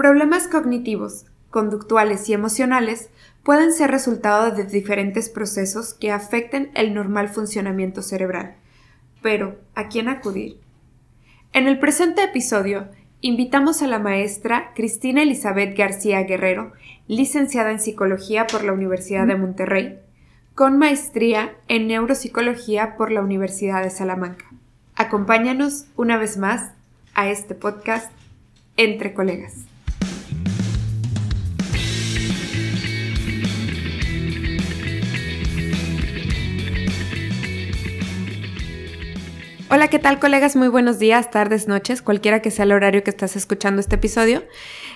Problemas cognitivos, conductuales y emocionales pueden ser resultado de diferentes procesos que afecten el normal funcionamiento cerebral. Pero, ¿a quién acudir? En el presente episodio, invitamos a la maestra Cristina Elizabeth García Guerrero, licenciada en Psicología por la Universidad de Monterrey, con maestría en Neuropsicología por la Universidad de Salamanca. Acompáñanos una vez más a este podcast Entre Colegas. Hola, ¿qué tal colegas? Muy buenos días, tardes, noches, cualquiera que sea el horario que estás escuchando este episodio.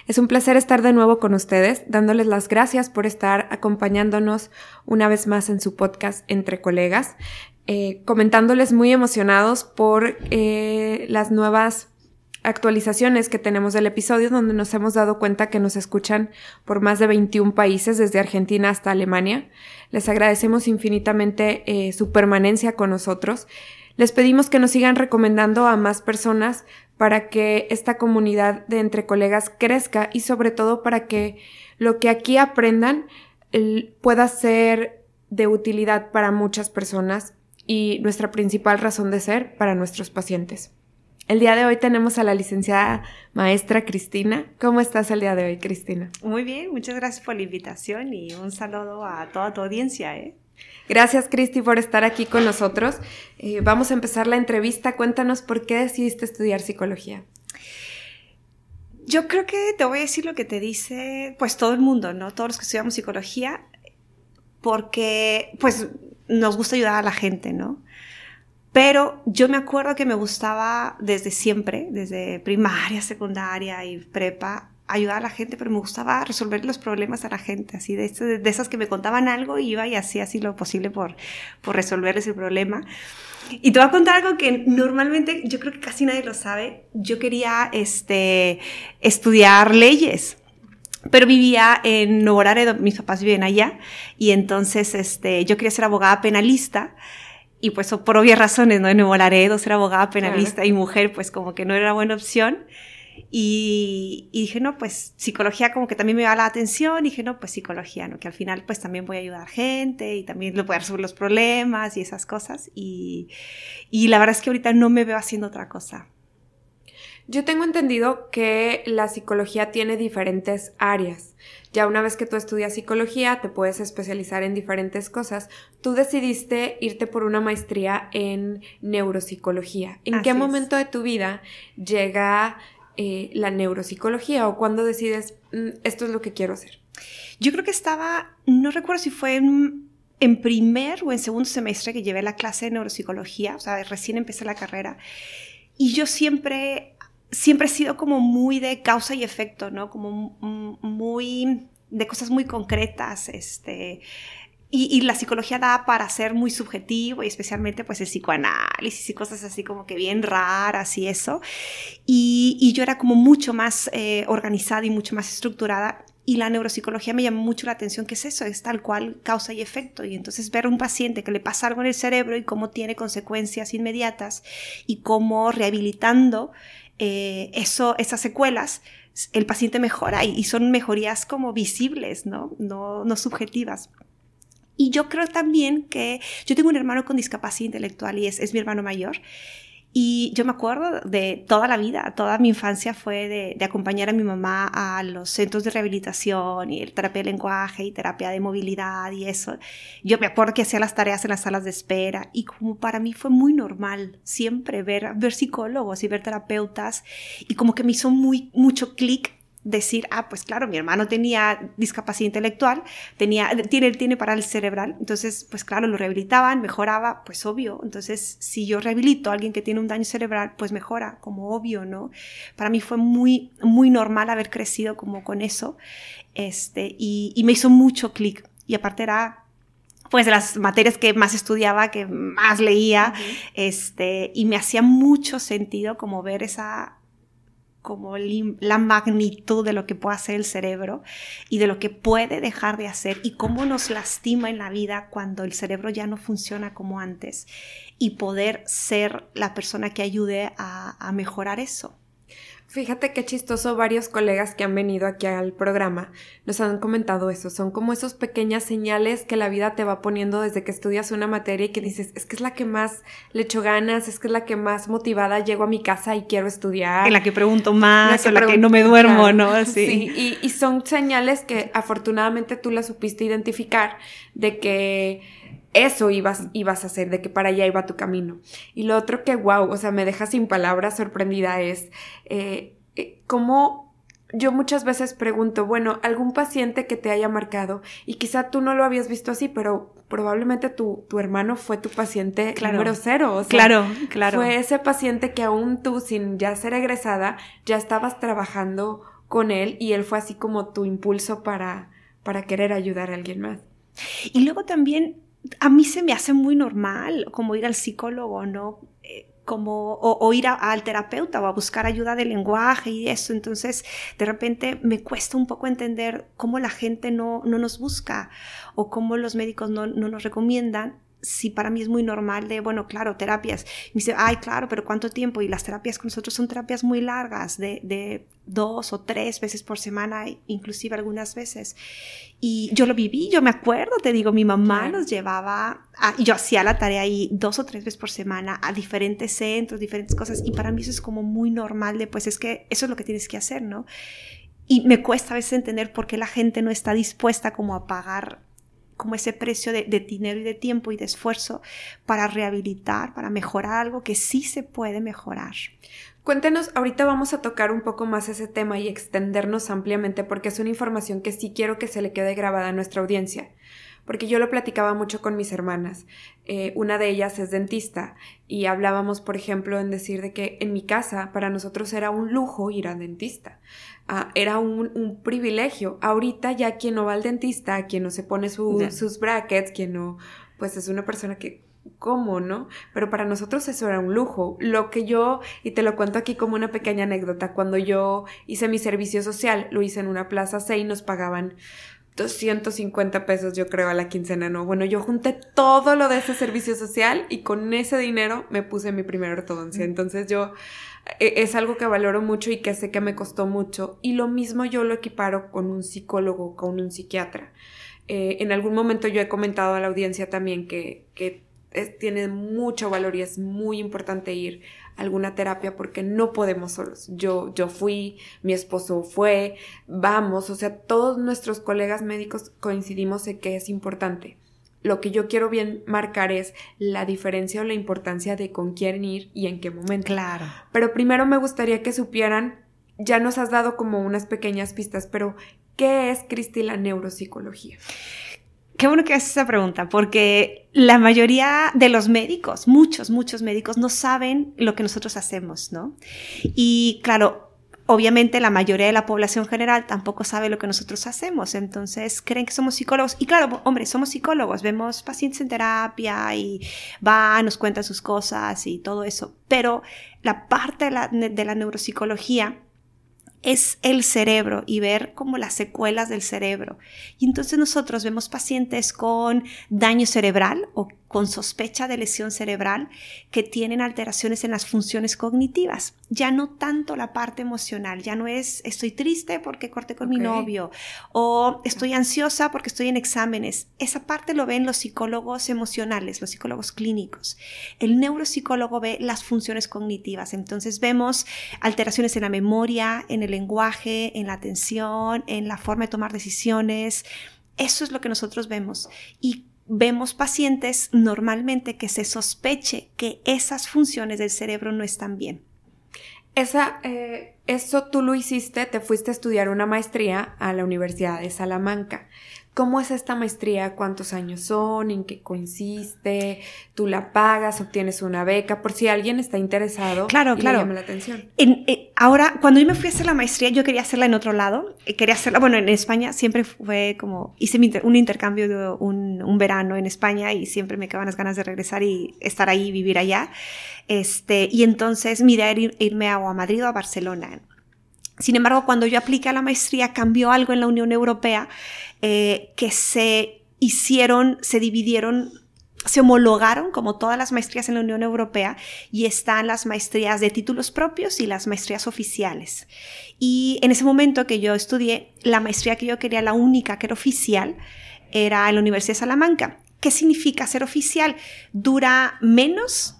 Es un placer estar de nuevo con ustedes, dándoles las gracias por estar acompañándonos una vez más en su podcast Entre Colegas, eh, comentándoles muy emocionados por eh, las nuevas actualizaciones que tenemos del episodio donde nos hemos dado cuenta que nos escuchan por más de 21 países desde Argentina hasta Alemania. Les agradecemos infinitamente eh, su permanencia con nosotros. Les pedimos que nos sigan recomendando a más personas para que esta comunidad de entre colegas crezca y sobre todo para que lo que aquí aprendan pueda ser de utilidad para muchas personas y nuestra principal razón de ser para nuestros pacientes. El día de hoy tenemos a la licenciada maestra Cristina. ¿Cómo estás el día de hoy, Cristina? Muy bien, muchas gracias por la invitación y un saludo a toda tu audiencia. ¿eh? Gracias, Cristi, por estar aquí con nosotros. Eh, vamos a empezar la entrevista. Cuéntanos por qué decidiste estudiar psicología. Yo creo que te voy a decir lo que te dice, pues todo el mundo, ¿no? Todos los que estudiamos psicología, porque, pues, nos gusta ayudar a la gente, ¿no? Pero yo me acuerdo que me gustaba desde siempre, desde primaria, secundaria y prepa, ayudar a la gente, pero me gustaba resolver los problemas a la gente, así de, de esas que me contaban algo y iba y hacía así lo posible por, por resolverles el problema. Y te voy a contar algo que normalmente yo creo que casi nadie lo sabe. Yo quería este, estudiar leyes pero vivía en Nuevo Laredo, mis papás viven allá, y entonces este, yo quería ser abogada penalista, y pues por obvias razones, ¿no? En Nuevo Laredo ser abogada penalista y mujer, pues como que no era buena opción. Y, dije, no, pues psicología como que también me da la atención. Y dije, no, pues psicología, ¿no? Que al final pues también voy a ayudar gente y también lo voy a resolver los problemas y esas cosas. Y, y la verdad es que ahorita no me veo haciendo otra cosa. Yo tengo entendido que la psicología tiene diferentes áreas. Ya una vez que tú estudias psicología, te puedes especializar en diferentes cosas. Tú decidiste irte por una maestría en neuropsicología. ¿En qué momento de tu vida llega eh, la neuropsicología o cuando decides, mm, esto es lo que quiero hacer? Yo creo que estaba, no recuerdo si fue en, en, primer o en segundo semestre que llevé la clase de neuropsicología, o sea, recién empecé la carrera, y yo siempre, siempre he sido como muy de causa y efecto, ¿no? Como muy de cosas muy concretas, este, y, la psicología da para ser muy subjetivo y especialmente pues el psicoanálisis y cosas así como que bien raras y eso. Y, yo era como mucho más eh, organizada y mucho más estructurada y la neuropsicología me llamó mucho la atención, que es eso? Es tal cual causa y efecto. Y entonces ver a un paciente que le pasa algo en el cerebro y cómo tiene consecuencias inmediatas y cómo rehabilitando eh, eso, esas secuelas, el paciente mejora y, son mejorías como visibles, ¿no? No, no subjetivas. Y yo creo también que yo tengo un hermano con discapacidad intelectual y es, es mi hermano mayor. Y yo me acuerdo de toda la vida, toda mi infancia fue de, acompañar a mi mamá a los centros de rehabilitación y el terapia de lenguaje y terapia de movilidad y eso. Yo me acuerdo que hacía las tareas en las salas de espera y como para mí fue muy normal siempre ver, ver psicólogos y ver terapeutas y como que me hizo muy, mucho clic decir, ah, pues claro, mi hermano tenía discapacidad intelectual, tenía, tiene, tiene parálisis cerebral, entonces, pues claro, lo rehabilitaban, mejoraba, pues obvio. Entonces, si yo rehabilito a alguien que tiene un daño cerebral, pues mejora, como obvio, ¿no? Para mí fue muy, muy normal haber crecido como con eso, este, y, y me hizo mucho clic. Y aparte era pues de las materias que más estudiaba, que más leía, este, y me hacía mucho sentido como ver esa, como la magnitud de lo que puede hacer el cerebro y de lo que puede dejar de hacer y cómo nos lastima en la vida cuando el cerebro ya no funciona como antes y poder ser la persona que ayude a, mejorar eso. Fíjate qué chistoso, varios colegas que han venido aquí al programa nos han comentado eso. Son como esos pequeñas señales que la vida te va poniendo desde que estudias una materia y que dices, es que es la que más le echo ganas, es que es la que más motivada llego a mi casa y quiero estudiar. En la que pregunto más, en la que no me duermo, ¿no? Sí, y, y son señales que afortunadamente tú las supiste identificar de que eso ibas, ibas a hacer, de que para allá iba tu camino. Y lo otro que, wow, o sea, me deja sin palabras sorprendida es eh, eh, cómo yo muchas veces pregunto, bueno, algún paciente que te haya marcado y quizá tú no lo habías visto así, pero probablemente tu, tu hermano fue tu paciente número cero. O claro, claro. Fue ese paciente que aún tú, sin ya ser egresada, ya estabas trabajando con él y él fue así como tu impulso para, para querer ayudar a alguien más. Y luego también a mí se me hace muy normal como ir al psicólogo, ¿no? Eh, como, o, ir al terapeuta o a buscar ayuda de lenguaje y eso. Entonces, de repente me cuesta un poco entender cómo la gente no, no nos busca o cómo los médicos no, no nos recomiendan si para mí es muy normal de, bueno, claro, terapias. Y me dice, ay, claro, pero ¿cuánto tiempo? Y las terapias con nosotros son terapias muy largas, de, de dos o tres veces por semana, inclusive algunas veces. Y yo lo viví, yo me acuerdo, te digo, mi mamá nos llevaba, a, yo hacía la tarea ahí dos o tres veces por semana a diferentes centros, diferentes cosas. Y para mí eso es como muy normal de, pues es que eso es lo que tienes que hacer, ¿no? Y me cuesta a veces entender por qué la gente no está dispuesta como a pagar como ese precio de, dinero y de tiempo y de esfuerzo para rehabilitar, para mejorar algo que sí se puede mejorar. Cuéntenos, ahorita vamos a tocar un poco más ese tema y extendernos ampliamente porque es una información que sí quiero que se le quede grabada a nuestra audiencia porque yo lo platicaba mucho con mis hermanas. Eh, una de ellas es dentista y hablábamos, por ejemplo, en decir de que en mi casa para nosotros era un lujo ir al dentista. Ah, era un, privilegio. Ahorita ya quien no va al dentista, quien no se pone sus brackets, quien no, pues es una persona que ¿cómo, no? Pero para nosotros eso era un lujo. Lo que yo, y te lo cuento aquí como una pequeña anécdota, cuando yo hice mi servicio social, lo hice en una plaza C y nos pagaban 250 pesos yo creo a la quincena, ¿no? Bueno, yo junté todo lo de ese servicio social y con ese dinero me puse mi primera ortodoncia. Entonces yo e, es algo que valoro mucho y que sé que me costó mucho. Y lo mismo yo lo equiparo con un psicólogo, con un psiquiatra. Eh, en algún momento yo he comentado a la audiencia también que, que tiene mucho valor y es muy importante ir alguna terapia porque no podemos solos. Yo, yo fui, mi esposo fue, vamos, o sea, todos nuestros colegas médicos coincidimos en que es importante lo que yo quiero bien marcar es la diferencia o la importancia de con quién ir y en qué momento. Claro. Pero primero me gustaría que supieran, ya nos has dado como unas pequeñas pistas, pero ¿qué es, Cristi, la neuropsicología? Qué bueno que haces esa pregunta, porque la mayoría de los médicos, muchos, muchos médicos, no saben lo que nosotros hacemos, ¿no? Y claro, obviamente la mayoría de la población general tampoco sabe lo que nosotros hacemos, entonces creen que somos psicólogos. Y claro, hombre, somos psicólogos, vemos pacientes en terapia y van, nos cuentan sus cosas y todo eso, pero la parte de la, de la neuropsicología es el cerebro y ver como las secuelas del cerebro. Y entonces nosotros vemos pacientes con daño cerebral o con sospecha de lesión cerebral que tienen alteraciones en las funciones cognitivas. Ya no tanto la parte emocional, ya no es estoy triste porque corté con mi novio o estoy ansiosa porque estoy en exámenes. Esa parte lo ven los psicólogos emocionales, los psicólogos clínicos. El neuropsicólogo ve las funciones cognitivas. Entonces vemos alteraciones en la memoria, en el lenguaje, en la atención, en la forma de tomar decisiones. Eso es lo que nosotros vemos. Y vemos pacientes normalmente que se sospeche que esas funciones del cerebro no están bien. Esa, eh, eso tú lo hiciste, te fuiste a estudiar una maestría a la Universidad de Salamanca. ¿Cómo es esta maestría? ¿Cuántos años son? ¿En qué consiste? ¿Tú la pagas? ¿Obtienes una beca? Por si alguien está interesado. Claro, claro. llama la atención. Eh, ahora, cuando yo me fui a hacer la maestría, yo quería hacerla en otro lado. Eh, quería hacerla, bueno, en España siempre fue como, hice un intercambio de un, un, verano en España y siempre me quedaban las ganas de regresar y estar ahí, vivir allá. Este, y entonces mi idea era irme a, a Madrid o a Barcelona. Sin embargo, cuando yo apliqué a la maestría, cambió algo en la Unión Europea eh, que se hicieron, se dividieron se homologaron como todas las maestrías en la Unión Europea y están las maestrías de títulos propios y las maestrías oficiales. Y en ese momento que yo estudié, la maestría que yo quería, la única que era oficial, era en la Universidad de Salamanca. ¿Qué significa ser oficial? Dura menos,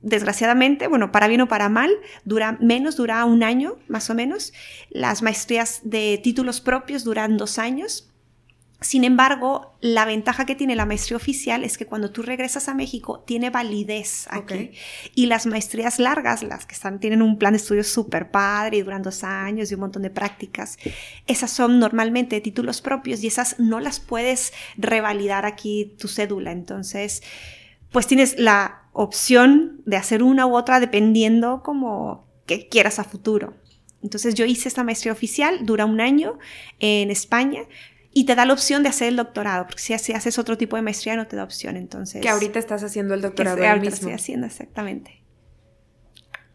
desgraciadamente, bueno, para bien o para mal, dura menos, dura un año más o menos. Las maestrías de títulos propios duran dos años. Sin embargo, la ventaja que tiene la maestría oficial es que cuando tú regresas a México tiene validez aquí. Y las maestrías largas, las que están, tienen un plan de estudio súper padre y duran dos años y un montón de prácticas, esas son normalmente títulos propios y esas no las puedes revalidar aquí tu cédula. Entonces, pues tienes la opción de hacer una u otra dependiendo como que quieras a futuro. Entonces yo hice esta maestría oficial, dura un año en España, y te da la opción de hacer el doctorado, porque si haces otro tipo de maestría no te da opción, entonces... Que ahorita estás haciendo el doctorado. Que ahorita estoy haciendo, exactamente.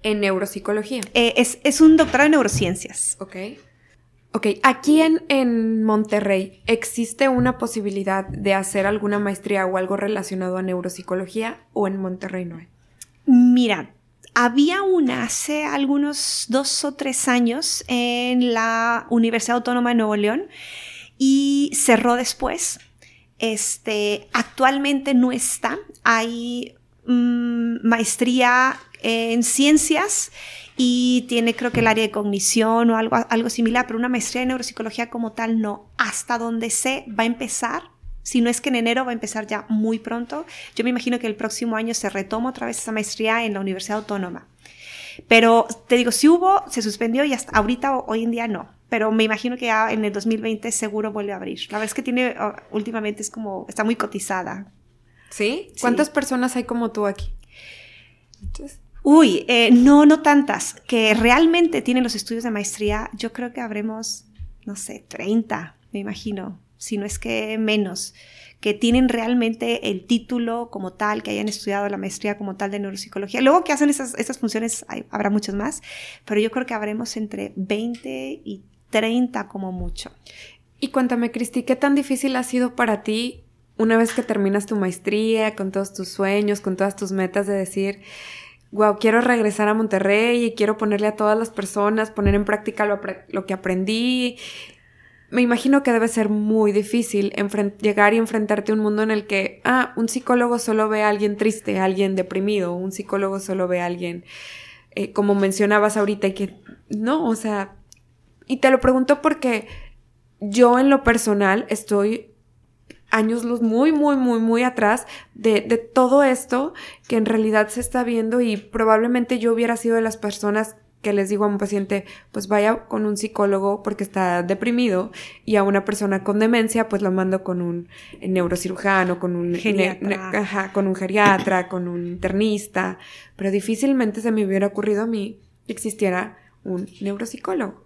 En neuropsicología. Eh, es, es, un doctorado en neurociencias. Ok. Ok, aquí en, en Monterrey, ¿existe una posibilidad de hacer alguna maestría o algo relacionado a neuropsicología o en Monterrey no hay? Mira, había una hace algunos dos o tres años en la Universidad Autónoma de Nuevo León y cerró después. Este, actualmente no está. Hay mm, maestría en ciencias y tiene creo que el área de cognición o algo, algo similar, pero una maestría en neuropsicología como tal no. Hasta donde sé va a empezar. Si no es que en enero va a empezar ya muy pronto. Yo me imagino que el próximo año se retoma otra vez esa maestría en la Universidad Autónoma. Pero te digo, si hubo, se suspendió y hasta ahorita, hoy en día no pero me imagino que ya en el 2020 seguro vuelve a abrir. La verdad es que tiene, últimamente es como, está muy cotizada. ¿Sí? ¿Cuántas personas hay como tú aquí? Uy, eh, no, no tantas. Que realmente tienen los estudios de maestría, yo creo que habremos, no sé, 30, me imagino, si no es que menos, que tienen realmente el título como tal, que hayan estudiado la maestría como tal de neuropsicología. Luego que hacen esas, funciones, habrá muchos más, pero yo creo que habremos entre 20 y 30 como mucho. Y cuéntame, Cristi, ¿qué tan difícil ha sido para ti una vez que terminas tu maestría, con todos tus sueños, con todas tus metas de decir, wow, quiero regresar a Monterrey y quiero ponerle a todas las personas, poner en práctica lo, que aprendí? Me imagino que debe ser muy difícil llegar y enfrentarte a un mundo en el que, ah, un psicólogo solo ve a alguien triste, a alguien deprimido, un psicólogo solo ve a alguien, eh, como mencionabas ahorita, y que no, o sea, y te lo pregunto porque yo en lo personal estoy años luz muy, muy, muy, muy atrás de, de, todo esto que en realidad se está viendo y probablemente yo hubiera sido de las personas que les digo a un paciente, pues vaya con un psicólogo porque está deprimido y a una persona con demencia, pues lo mando con un neurocirujano, con un geriatra, con un geriatra, con un internista, pero difícilmente se me hubiera ocurrido a mí que existiera un neuropsicólogo.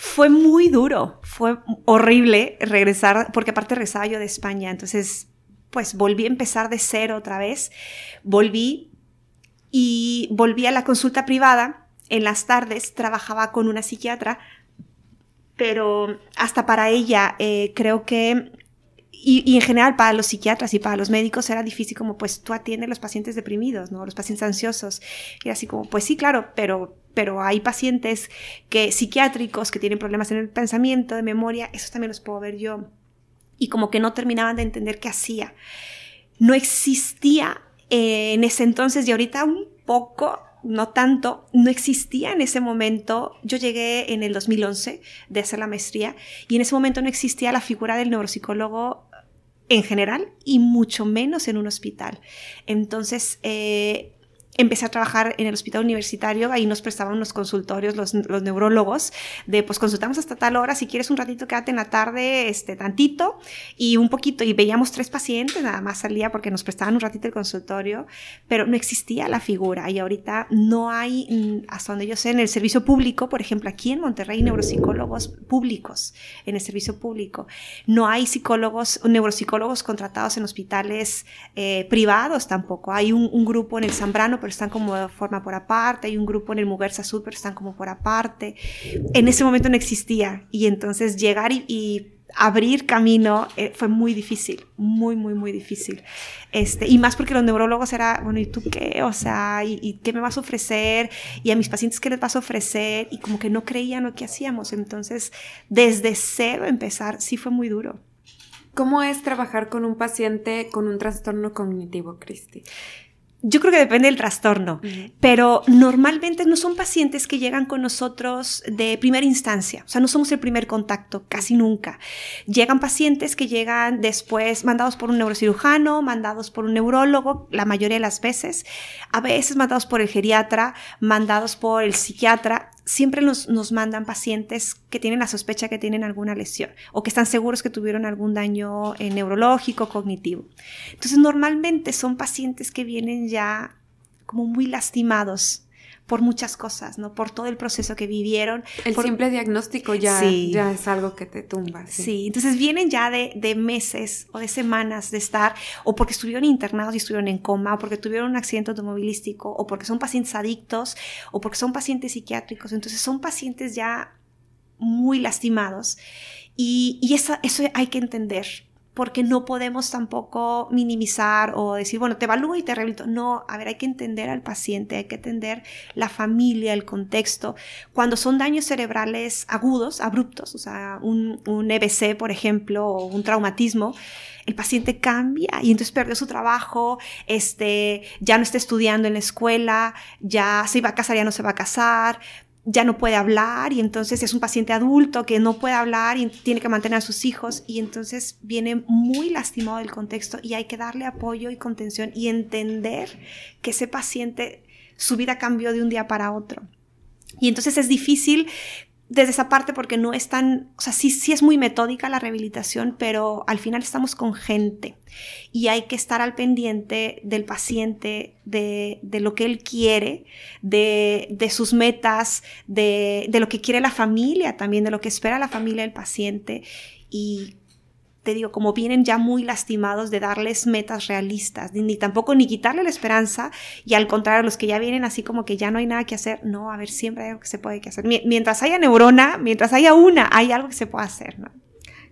Fue muy duro, fue horrible regresar, porque aparte regresaba yo de España, entonces pues volví a empezar de cero otra vez, volví y volví a la consulta privada, en las tardes trabajaba con una psiquiatra, pero hasta para ella eh, creo que y, en general para los psiquiatras y para los médicos era difícil como pues tú atiendes los pacientes deprimidos, ¿no? Los pacientes ansiosos. Y así como pues sí, claro, pero pero hay pacientes que psiquiátricos que tienen problemas en el pensamiento, de memoria, esos también los puedo ver yo. Y como que no terminaban de entender qué hacía. No existía eh, en ese entonces y ahorita un poco, no tanto, no existía en ese momento. Yo llegué en el 2011 de hacer la maestría y en ese momento no existía la figura del neuropsicólogo en general y mucho menos en un hospital. Entonces, eh, empecé a trabajar en el hospital universitario, ahí nos prestaban unos consultorios los, los, neurólogos, de pues consultamos hasta tal hora, si quieres un ratito quédate en la tarde, este, tantito, y un poquito, y veíamos tres pacientes nada más al día porque nos prestaban un ratito el consultorio, pero no existía la figura, y ahorita no hay, mm, hasta donde yo sé, en el servicio público, por ejemplo, aquí en Monterrey, neuropsicólogos públicos, en el servicio público, no hay psicólogos, neuropsicólogos contratados en hospitales eh, privados tampoco, hay un, un grupo en el Zambrano, están como de forma por aparte, hay un grupo en el Muguerza Sur, pero están como por aparte. En ese momento no existía y entonces llegar y, abrir camino eh, fue muy difícil, muy, muy, muy difícil. Este, y más porque los neurólogos era, bueno, ¿y tú qué? O sea, ¿y, qué me vas a ofrecer? Y a mis pacientes, ¿qué les vas a ofrecer? Y como que no creían lo que hacíamos. Entonces, desde cero empezar, sí fue muy duro. ¿Cómo es trabajar con un paciente con un trastorno cognitivo, Cristi? Yo creo que depende del trastorno, pero normalmente no son pacientes que llegan con nosotros de primera instancia, o sea, no somos el primer contacto, casi nunca. Llegan pacientes que llegan después mandados por un neurocirujano, mandados por un neurólogo, la mayoría de las veces, a veces mandados por el geriatra, mandados por el psiquiatra, siempre nos, nos, mandan pacientes que tienen la sospecha que tienen alguna lesión o que están seguros que tuvieron algún daño eh, neurológico, cognitivo. Entonces, normalmente son pacientes que vienen ya como muy lastimados por muchas cosas, ¿no? Por todo el proceso que vivieron. El simple diagnóstico ya, ya es algo que te tumba. Sí, entonces vienen ya de, de, meses o de semanas de estar, o porque estuvieron internados y estuvieron en coma, o porque tuvieron un accidente automovilístico, o porque son pacientes adictos, o porque son pacientes psiquiátricos. Entonces son pacientes ya muy lastimados. Y, y eso, eso hay que entender, porque no podemos tampoco minimizar o decir, bueno, te evalúo y te rehabilito. No, a ver, hay que entender al paciente, hay que entender la familia, el contexto. Cuando son daños cerebrales agudos, abruptos, o sea, un, un EBC, por ejemplo, o un traumatismo, el paciente cambia y entonces perdió su trabajo, este, ya no está estudiando en la escuela, ya se iba a casar, ya no se va a casar, ya no puede hablar y entonces es un paciente adulto que no puede hablar y tiene que mantener a sus hijos y entonces viene muy lastimado del contexto y hay que darle apoyo y contención y entender que ese paciente su vida cambió de un día para otro. Y entonces es difícil desde esa parte porque no es tan, o sea, sí, sí es muy metódica la rehabilitación, pero al final estamos con gente y hay que estar al pendiente del paciente, de, de lo que él quiere, de, de sus metas, de, de, lo que quiere la familia también, de lo que espera la familia del paciente y te digo, como vienen ya muy lastimados de darles metas realistas, ni, tampoco ni quitarle la esperanza, y al contrario, los que ya vienen así como que ya no hay nada que hacer, no, a ver, siempre hay algo que se puede hacer. Mientras haya neurona, mientras haya una, hay algo que se puede hacer, ¿no?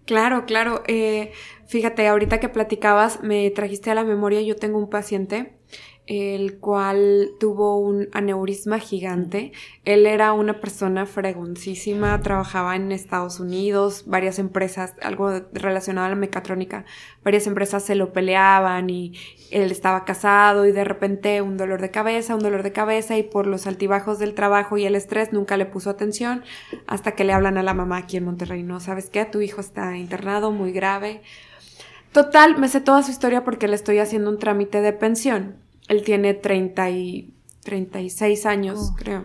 Claro, claro. Eh, fíjate, ahorita que platicabas, me trajiste a la memoria, yo tengo un paciente el cual tuvo un aneurisma gigante. Él era una persona fregoncísima, trabajaba en Estados Unidos, varias empresas, algo relacionado a la mecatrónica, varias empresas se lo peleaban y él estaba casado y de repente un dolor de cabeza, un dolor de cabeza y por los altibajos del trabajo y el estrés nunca le puso atención hasta que le hablan a la mamá aquí en Monterrey, no, ¿sabes qué? Tu hijo está internado muy grave. Total, me sé toda su historia porque le estoy haciendo un trámite de pensión él tiene 30 y 36 años, oh. creo.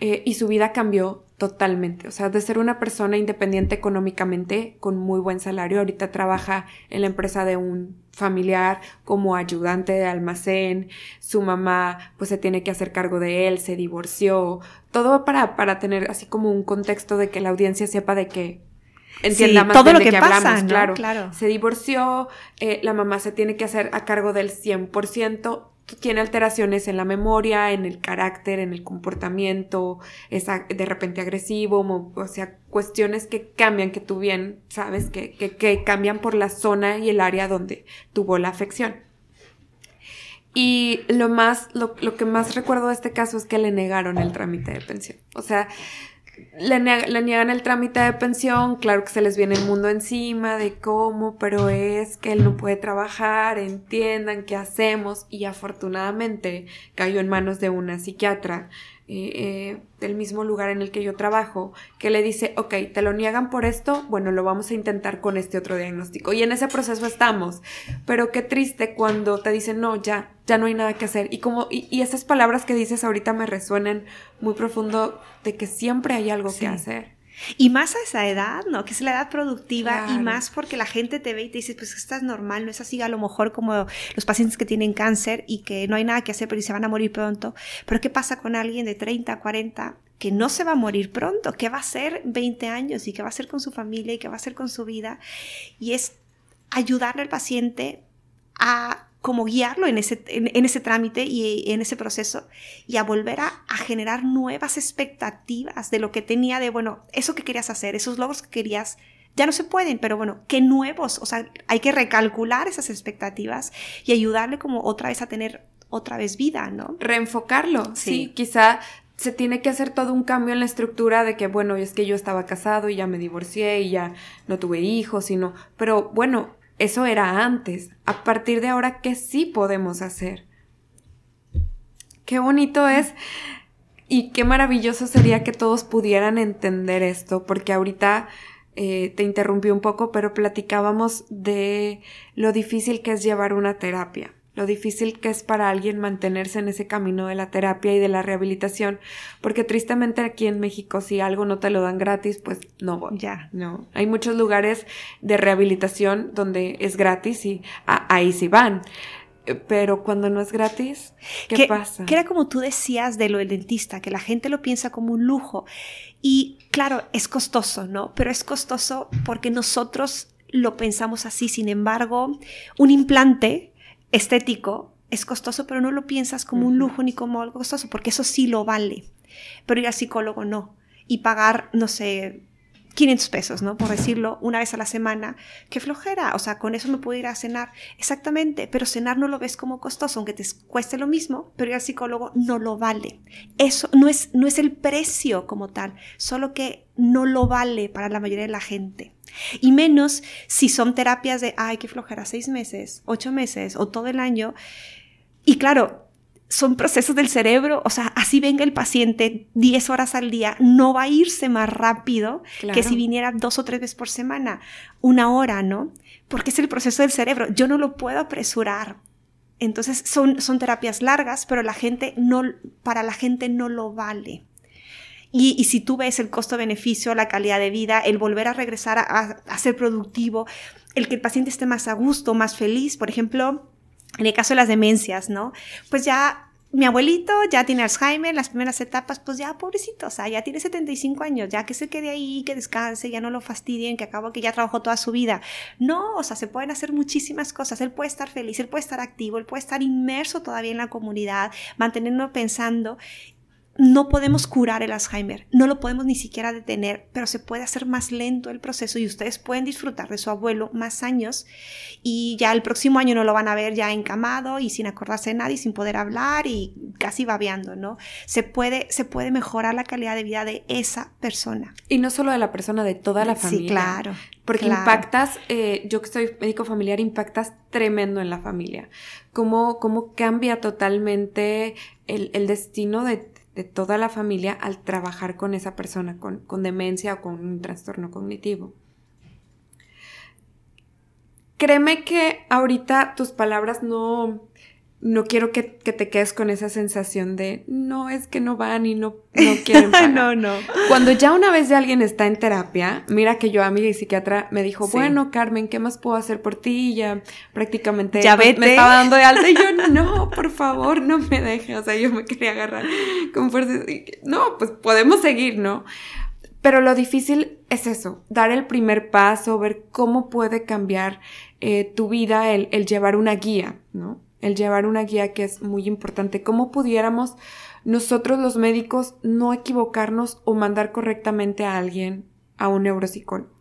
Eh, y su vida cambió totalmente. O sea, de ser una persona independiente económicamente, con muy buen salario, ahorita trabaja en la empresa de un familiar como ayudante de almacén, su mamá pues se tiene que hacer cargo de él, se divorció, todo para, para tener así como un contexto de que la audiencia sepa de que entienda más todo lo que, hablamos, claro. claro. Se divorció, eh, la mamá se tiene que hacer a cargo del 100%, tiene alteraciones en la memoria, en el carácter, en el comportamiento, es de repente agresivo, o sea, cuestiones que cambian, que tú bien sabes, que, que, cambian por la zona y el área donde tuvo la afección. Y lo más, lo, lo que más recuerdo de este caso es que le negaron el trámite de pensión. O sea, le, niegan el trámite de pensión, claro que se les viene el mundo encima de cómo, pero es que él no puede trabajar, entiendan qué hacemos y afortunadamente cayó en manos de una psiquiatra eh, eh, del mismo lugar en el que yo trabajo, que le dice, ok, te lo niegan por esto, bueno, lo vamos a intentar con este otro diagnóstico. Y en ese proceso estamos. Pero qué triste cuando te dicen, no, ya, ya no hay nada que hacer. Y como, y, esas palabras que dices ahorita me resuenan muy profundo de que siempre hay algo que hacer. Y más a esa edad, ¿no? Que es la edad productiva y más porque la gente te ve y te dice, pues estás normal, no es así a lo mejor como los pacientes que tienen cáncer y que no hay nada que hacer pero se van a morir pronto. Pero ¿qué pasa con alguien de 30, 40 que no se va a morir pronto? ¿Qué va a hacer 20 años y qué va a hacer con su familia y qué va a hacer con su vida? Y es ayudarle al paciente a como guiarlo en ese, en, ese trámite y en ese proceso y a volver a, generar nuevas expectativas de lo que tenía de, bueno, eso que querías hacer, esos logros que querías ya no se pueden, pero bueno, qué nuevos, o sea, hay que recalcular esas expectativas y ayudarle como otra vez a tener otra vez vida, ¿no? Reenfocarlo, sí, quizá se tiene que hacer todo un cambio en la estructura de que, bueno, es que yo estaba casado y ya me divorcié y ya no tuve hijos, sino, pero bueno, eso era antes. A partir de ahora, ¿qué sí podemos hacer? Qué bonito es y qué maravilloso sería que todos pudieran entender esto, porque ahorita eh, te interrumpí un poco, pero platicábamos de lo difícil que es llevar una terapia lo difícil que es para alguien mantenerse en ese camino de la terapia y de la rehabilitación, porque tristemente aquí en México si algo no te lo dan gratis, pues no voy. Ya. No. Hay muchos lugares de rehabilitación donde es gratis y ahí sí van. Pero cuando no es gratis, ¿qué pasa? Que era como tú decías de lo del dentista, que la gente lo piensa como un lujo. Y claro, es costoso, ¿no? Pero es costoso porque nosotros lo pensamos así. Sin embargo, un implante estético es costoso, pero no lo piensas como un lujo ni como algo costoso, porque eso sí lo vale. Pero ir al psicólogo no. Y pagar, no sé, 500 pesos, ¿no? Por decirlo, una vez a la semana. Qué flojera. O sea, con eso me puedo ir a cenar. Exactamente. Pero cenar no lo ves como costoso, aunque te cueste lo mismo, pero ir al psicólogo no lo vale. Eso no es, no es el precio como tal, solo que no lo vale para la mayoría de la gente. Y menos si son terapias de, ay, qué flojera, seis meses, ocho meses o todo el año. Y claro, son procesos del cerebro, o sea, así venga el paciente 10 horas al día, no va a irse más rápido que si viniera dos o tres veces por semana, una hora, ¿no? Porque es el proceso del cerebro, yo no lo puedo apresurar. Entonces son, son terapias largas, pero la gente no, para la gente no lo vale. Y, si tú ves el costo-beneficio, la calidad de vida, el volver a regresar a, ser productivo, el que el paciente esté más a gusto, más feliz, por ejemplo, en el caso de las demencias, ¿no? Pues ya mi abuelito ya tiene Alzheimer, las primeras etapas, pues ya pobrecito, o sea, ya tiene 75 años, ya que se quede ahí, que descanse, ya no lo fastidien, que acabo que ya trabajó toda su vida. No, o sea, se pueden hacer muchísimas cosas. Él puede estar feliz, él puede estar activo, él puede estar inmerso todavía en la comunidad, manteniendo pensando no podemos curar el Alzheimer, no lo podemos ni siquiera detener, pero se puede hacer más lento el proceso y ustedes pueden disfrutar de su abuelo más años y ya el próximo año no lo van a ver ya encamado y sin acordarse de nadie, sin poder hablar y casi babeando, ¿no? Se puede, se puede mejorar la calidad de vida de esa persona. Y no solo de la persona, de toda la familia. Sí, claro. Porque impactas, eh, yo que soy médico familiar, impactas tremendo en la familia. Cómo, cómo cambia totalmente el, el destino de de toda la familia al trabajar con esa persona con, con demencia o con un trastorno cognitivo. Créeme que ahorita tus palabras no, no quiero que, te quedes con esa sensación de no, es que no van y no, no quieren no, no. Cuando ya una vez ya alguien está en terapia, mira que yo a mi psiquiatra me dijo, bueno, Carmen, ¿qué más puedo hacer por ti? Ya prácticamente ya me, me estaba dando de alta y yo, no, por favor, no me deje. O sea, yo me quería agarrar con fuerza. No, pues podemos seguir, ¿no? Pero lo difícil es eso, dar el primer paso, ver cómo puede cambiar eh, tu vida el, el llevar una guía, ¿no? El llevar una guía que es muy importante. ¿Cómo pudiéramos nosotros los médicos no equivocarnos o mandar correctamente a alguien a un neuropsicólogo?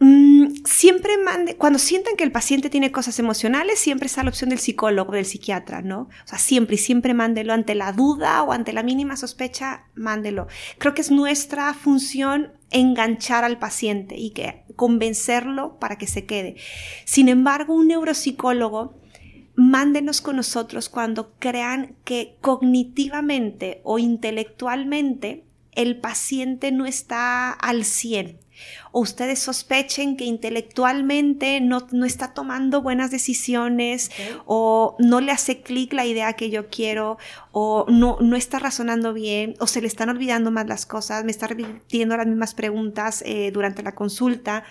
Mm, siempre mande, cuando sientan que el paciente tiene cosas emocionales, siempre está la opción del psicólogo, del psiquiatra, ¿no? O sea, siempre y siempre mándelo ante la duda o ante la mínima sospecha, mándelo. Creo que es nuestra función enganchar al paciente y que convencerlo para que se quede. Sin embargo, un neuropsicólogo mándenos con nosotros cuando crean que cognitivamente o intelectualmente el paciente no está al 100 o ustedes sospechen que intelectualmente no, no está tomando buenas decisiones o no le hace clic la idea que yo quiero o no, no está razonando bien o se le están olvidando más las cosas, me está repitiendo las mismas preguntas eh, durante la consulta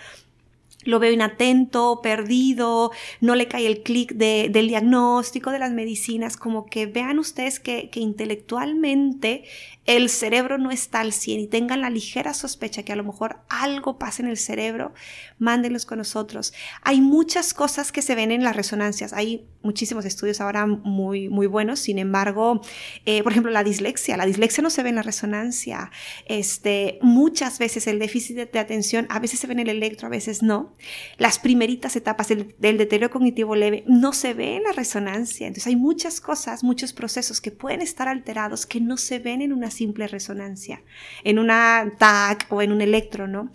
lo veo inatento, perdido, no le cae el clic de, del diagnóstico de las medicinas, como que vean ustedes que, intelectualmente el cerebro no está al 100 y tengan la ligera sospecha que a lo mejor algo pasa en el cerebro, mándenlos con nosotros. Hay muchas cosas que se ven en las resonancias, hay muchísimos estudios ahora muy, muy buenos, sin embargo, eh, por ejemplo, la dislexia, la dislexia no se ve en la resonancia, este, muchas veces el déficit de, atención, a veces se ve en el electro, a veces no. Las primeritas etapas del, del deterioro cognitivo leve no se ve en la resonancia, entonces hay muchas cosas, muchos procesos que pueden estar alterados que no se ven en una simple resonancia, en una TAC o en un electro, ¿no?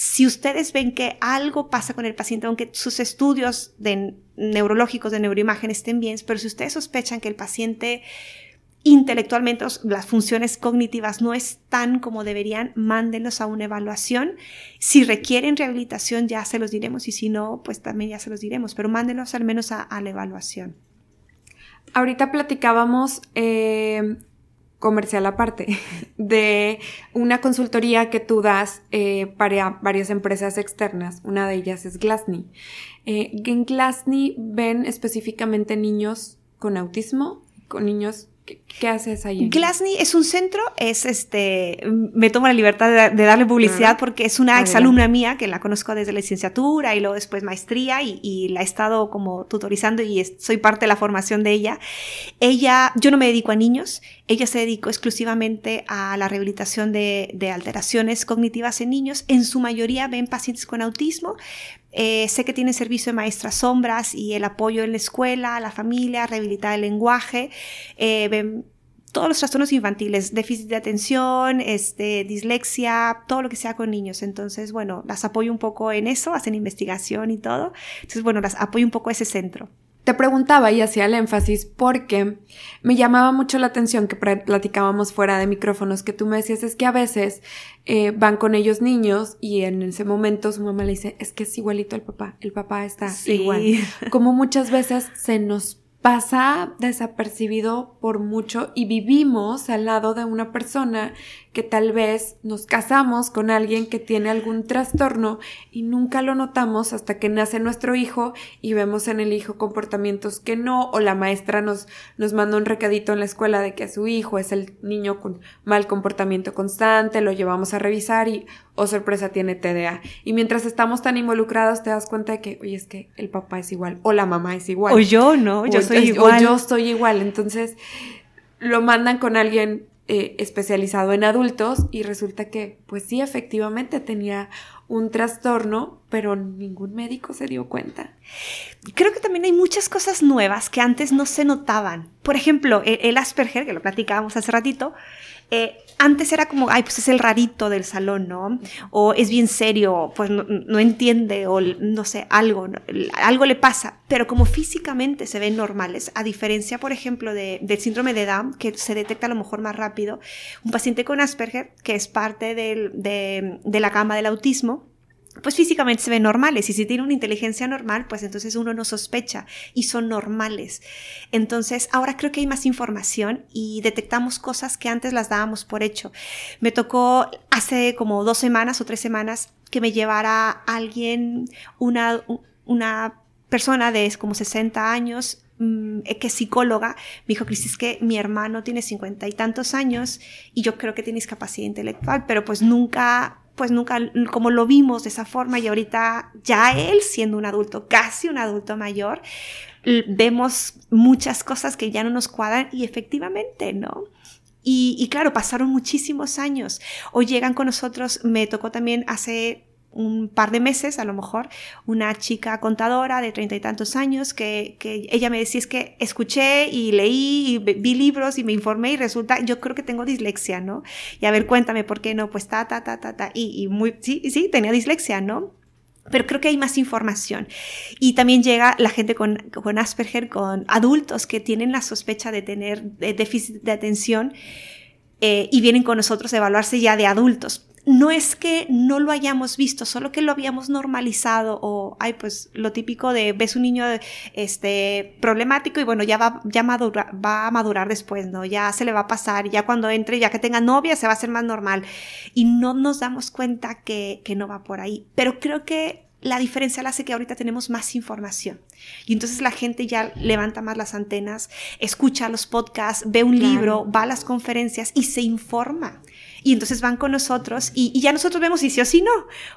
Si ustedes ven que algo pasa con el paciente, aunque sus estudios de neurológicos de neuroimagen estén bien, pero si ustedes sospechan que el paciente intelectualmente las funciones cognitivas no están como deberían, mándenlos a una evaluación. Si requieren rehabilitación ya se los diremos y si no, pues también ya se los diremos, pero mándenlos al menos a, la evaluación. Ahorita platicábamos eh, comercial aparte, de una consultoría que tú das eh, para varias empresas externas. Una de ellas es Glassney. Eh, en Glassney ven específicamente niños con autismo, con niños ¿Qué, haces ahí? Glassney es un centro, es este, me tomo la libertad de, darle publicidad porque es una exalumna mía que la conozco desde la licenciatura y luego después maestría y, la he estado como tutorizando y soy parte de la formación de ella. Ella, yo no me dedico a niños, ella se dedicó exclusivamente a la rehabilitación de, de alteraciones cognitivas en niños. En su mayoría ven pacientes con autismo, eh, sé que tiene servicio de maestras sombras y el apoyo en la escuela, la familia, rehabilitar el lenguaje. Eh, todos los trastornos infantiles, déficit de atención, este, dislexia, todo lo que sea con niños. Entonces, bueno, las apoyo un poco en eso, hacen investigación y todo. Entonces, bueno, las apoyo un poco a ese centro. Te preguntaba y hacía el énfasis porque me llamaba mucho la atención que platicábamos fuera de micrófonos, que tú me decías es que a veces eh, van con ellos niños y en ese momento su mamá le dice, es que es igualito el papá, el papá está igual. Como muchas veces se nos pasa desapercibido por mucho y vivimos al lado de una persona que tal vez nos casamos con alguien que tiene algún trastorno y nunca lo notamos hasta que nace nuestro hijo y vemos en el hijo comportamientos que no o la maestra nos, nos manda un recadito en la escuela de que su hijo es el niño con mal comportamiento constante, lo llevamos a revisar y, oh sorpresa, tiene TDA. Y mientras estamos tan involucrados te das cuenta de que, oye, es que el papá es igual o la mamá es igual. O yo, ¿no? Yo soy igual. O yo estoy igual. Entonces lo mandan con alguien eh, especializado en adultos y resulta que, pues sí, efectivamente tenía un trastorno, pero ningún médico se dio cuenta. Creo que también hay muchas cosas nuevas que antes no se notaban. Por ejemplo, e-, el Asperger, que lo platicábamos hace ratito, eh, antes era como, ay, pues es el rarito del salón, ¿no? O es bien serio, pues no, entiende, o no sé, algo, algo le pasa. Pero como físicamente se ven normales, a diferencia, por ejemplo, de, del síndrome de Down, que se detecta a lo mejor más rápido, un paciente con Asperger, que es parte del, de, de la gama del autismo, pues físicamente se ven normales y si tiene una inteligencia normal, pues entonces uno no sospecha y son normales. Entonces, ahora creo que hay más información y detectamos cosas que antes las dábamos por hecho. Me tocó hace como dos semanas o tres semanas que me llevara alguien, una, una persona de como 60 años, mm, que es psicóloga, me dijo, Cris, es que mi hermano tiene cincuenta y tantos años y yo creo que tiene discapacidad intelectual, pero pues nunca pues nunca, como lo vimos de esa forma y ahorita ya él siendo un adulto, casi un adulto mayor, vemos muchas cosas que ya no nos cuadran y efectivamente, ¿no? Y, claro, pasaron muchísimos años. Hoy llegan con nosotros, me tocó también hace un par de meses, a lo mejor, una chica contadora de treinta y tantos años que, que, ella me decía que escuché y leí y vi libros y me informé y resulta, yo creo que tengo dislexia, ¿no? Y a ver, cuéntame por qué no, pues ta, ta, ta, ta, ta, y, y muy, sí, sí, tenía dislexia, ¿no? Pero creo que hay más información. Y también llega la gente con, con Asperger, con adultos que tienen la sospecha de tener déficit de atención eh, y vienen con nosotros a evaluarse ya de adultos no es que no lo hayamos visto, solo que lo habíamos normalizado o, ay, pues lo típico de ves un niño este, problemático y bueno, ya va, ya va a madurar después, ¿no? Ya se le va a pasar, ya cuando entre, ya que tenga novia, se va a hacer más normal. Y no nos damos cuenta que, que no va por ahí. Pero creo que la diferencia la hace que ahorita tenemos más información. Y entonces la gente ya levanta más las antenas, escucha los podcasts, ve un libro, va a las conferencias y se informa. Y entonces van con nosotros y, ya nosotros vemos si sí o si no.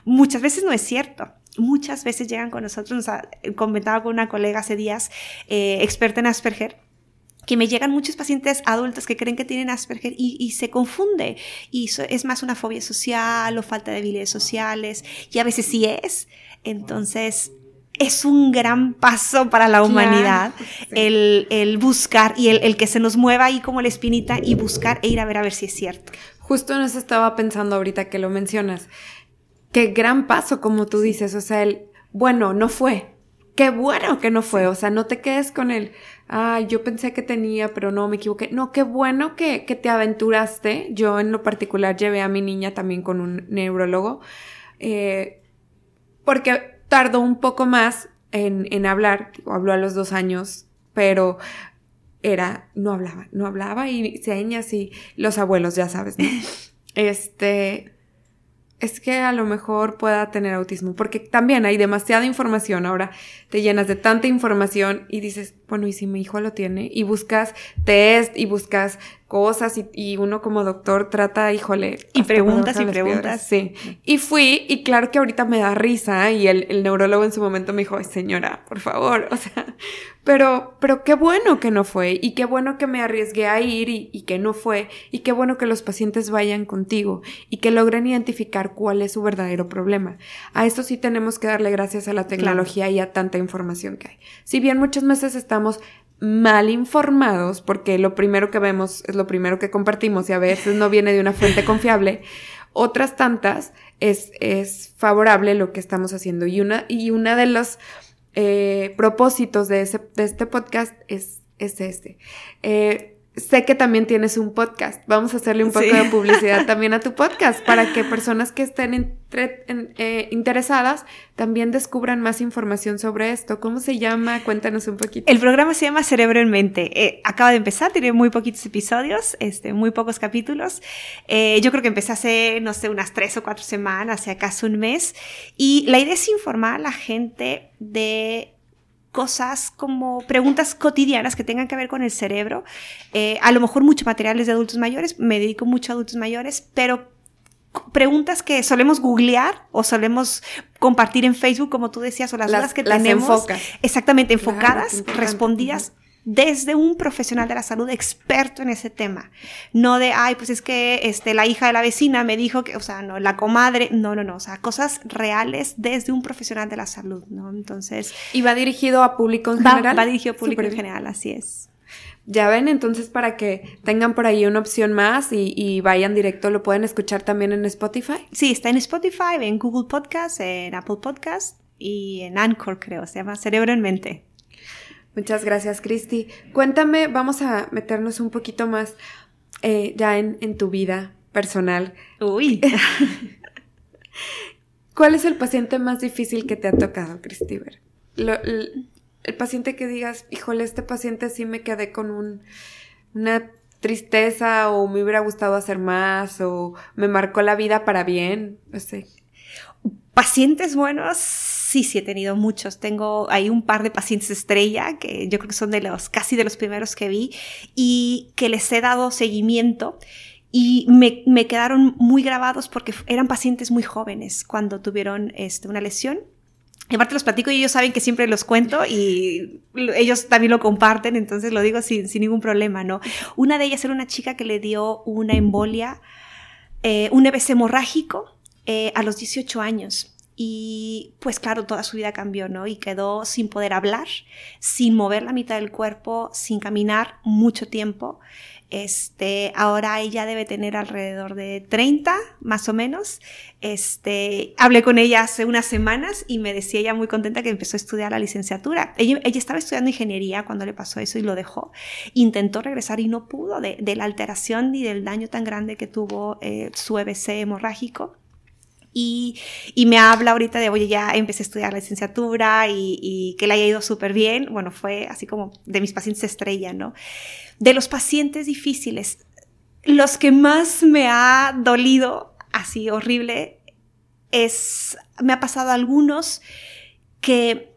Muchas veces no es cierto. Muchas veces llegan con nosotros, nos comentaba con una colega hace días, eh, experta en Asperger, que me llegan muchos pacientes adultos que creen que tienen Asperger y, se confunde. Y es más una fobia social o falta de habilidades sociales. Y a veces sí es. Entonces, es un gran paso para la humanidad el, buscar y el, que se nos mueva ahí como la espinita y buscar e ir a ver a ver si es cierto. Justo en eso estaba pensando ahorita que lo mencionas. Qué gran paso, como tú dices. O sea, el, bueno, no fue. Qué bueno que no fue. O sea, no te quedes con el, ay, yo pensé que tenía, pero no, me equivoqué. No, qué bueno que, que te aventuraste. Yo en lo particular llevé a mi niña también con un neurólogo. Eh, porque tardó un poco más en, en hablar, habló a los dos años, pero era, no hablaba, no hablaba y señas y los abuelos, ya sabes, ¿no? Este, es que a lo mejor pueda tener autismo, porque también hay demasiada información. Ahora te llenas de tanta información y dices, bueno, ¿y si mi hijo lo tiene? Y buscas test y buscas cosas y, uno como doctor trata, híjole. Y preguntas y preguntas. Sí. Y fui y claro que ahorita me da risa y el, el neurólogo en su momento me dijo, Ay, señora, por favor, o sea, pero, pero qué bueno que no fue y qué bueno que me arriesgué a ir y, que no fue y qué bueno que los pacientes vayan contigo y que logren identificar cuál es su verdadero problema. A esto sí tenemos que darle gracias a la tecnología y a tanta información que hay. Si bien muchas veces estamos mal informados porque lo primero que vemos es lo primero que compartimos y a veces no viene de una fuente confiable, otras tantas es, es favorable lo que estamos haciendo y una, y una de los eh, propósitos de, ese, de este podcast es, es este. Eh, sé que también tienes un podcast. Vamos a hacerle un poco de publicidad también a tu podcast para que personas que estén eh, interesadas también descubran más información sobre esto. ¿Cómo se llama? Cuéntanos un poquito. El programa se llama Cerebro en Mente. Eh, acaba de empezar, tiene muy poquitos episodios, este, muy pocos capítulos. Eh, yo creo que empecé hace, no sé, unas tres o cuatro semanas, hace acaso un mes. Y la idea es informar a la gente de cosas como preguntas cotidianas que tengan que ver con el cerebro. Eh, a lo mejor mucho materiales de adultos mayores, me dedico mucho a adultos mayores, pero preguntas que solemos googlear o solemos compartir en Facebook, como tú decías, o las, dudas que tenemos. Exactamente, enfocadas, respondidas desde un profesional de la salud experto en ese tema. No de, ay, pues es que este, la hija de la vecina me dijo que, o sea, no, la comadre, no, no, no, o sea, cosas reales desde un profesional de la salud, ¿no? Entonces... ¿Y va dirigido a público en general? Va dirigido a público en general, así es. Ya ven, entonces para que tengan por ahí una opción más y, y, vayan directo, ¿lo pueden escuchar también en Spotify? Sí, está en Spotify, en Google Podcast, en Apple Podcast y en Anchor, creo, se llama Cerebro en Mente. Muchas gracias, Cristi. Cuéntame, vamos a meternos un poquito más eh, ya en, tu vida personal. Uy. ¿Cuál es el paciente más difícil que te ha tocado, Cristi? el, paciente que digas, híjole, este paciente sí me quedé con un, una tristeza o me hubiera gustado hacer más o me marcó la vida para bien, no sé. Pacientes buenos Sí, sí, he tenido muchos. Tengo ahí un par de pacientes estrella que yo creo que son de los casi de los primeros que vi y que les he dado seguimiento y me, me quedaron muy grabados porque eran pacientes muy jóvenes cuando tuvieron este, una lesión. Y aparte los platico y ellos saben que siempre los cuento y ellos también lo comparten, entonces lo digo sin, sin ningún problema, ¿no? Una de ellas era una chica que le dio una embolia, eh, un EBC hemorrágico eh, a los 18 años. Y pues claro, toda su vida cambió, ¿no? Y quedó sin poder hablar, sin mover la mitad del cuerpo, sin caminar mucho tiempo. Este, ahora ella debe tener alrededor de 30, más o menos. Este, hablé con ella hace unas semanas y me decía ella muy contenta que empezó a estudiar la licenciatura. Ella, estaba estudiando ingeniería cuando le pasó eso y lo dejó. Intentó regresar y no pudo de, la alteración ni del daño tan grande que tuvo eh, su EBC hemorrágico. Y, y, me habla ahorita de, oye, ya empecé a estudiar la licenciatura y, y que le haya ido súper bien. Bueno, fue así como de mis pacientes estrella, ¿no? De los pacientes difíciles, los que más me ha dolido, así horrible, es, me ha pasado algunos que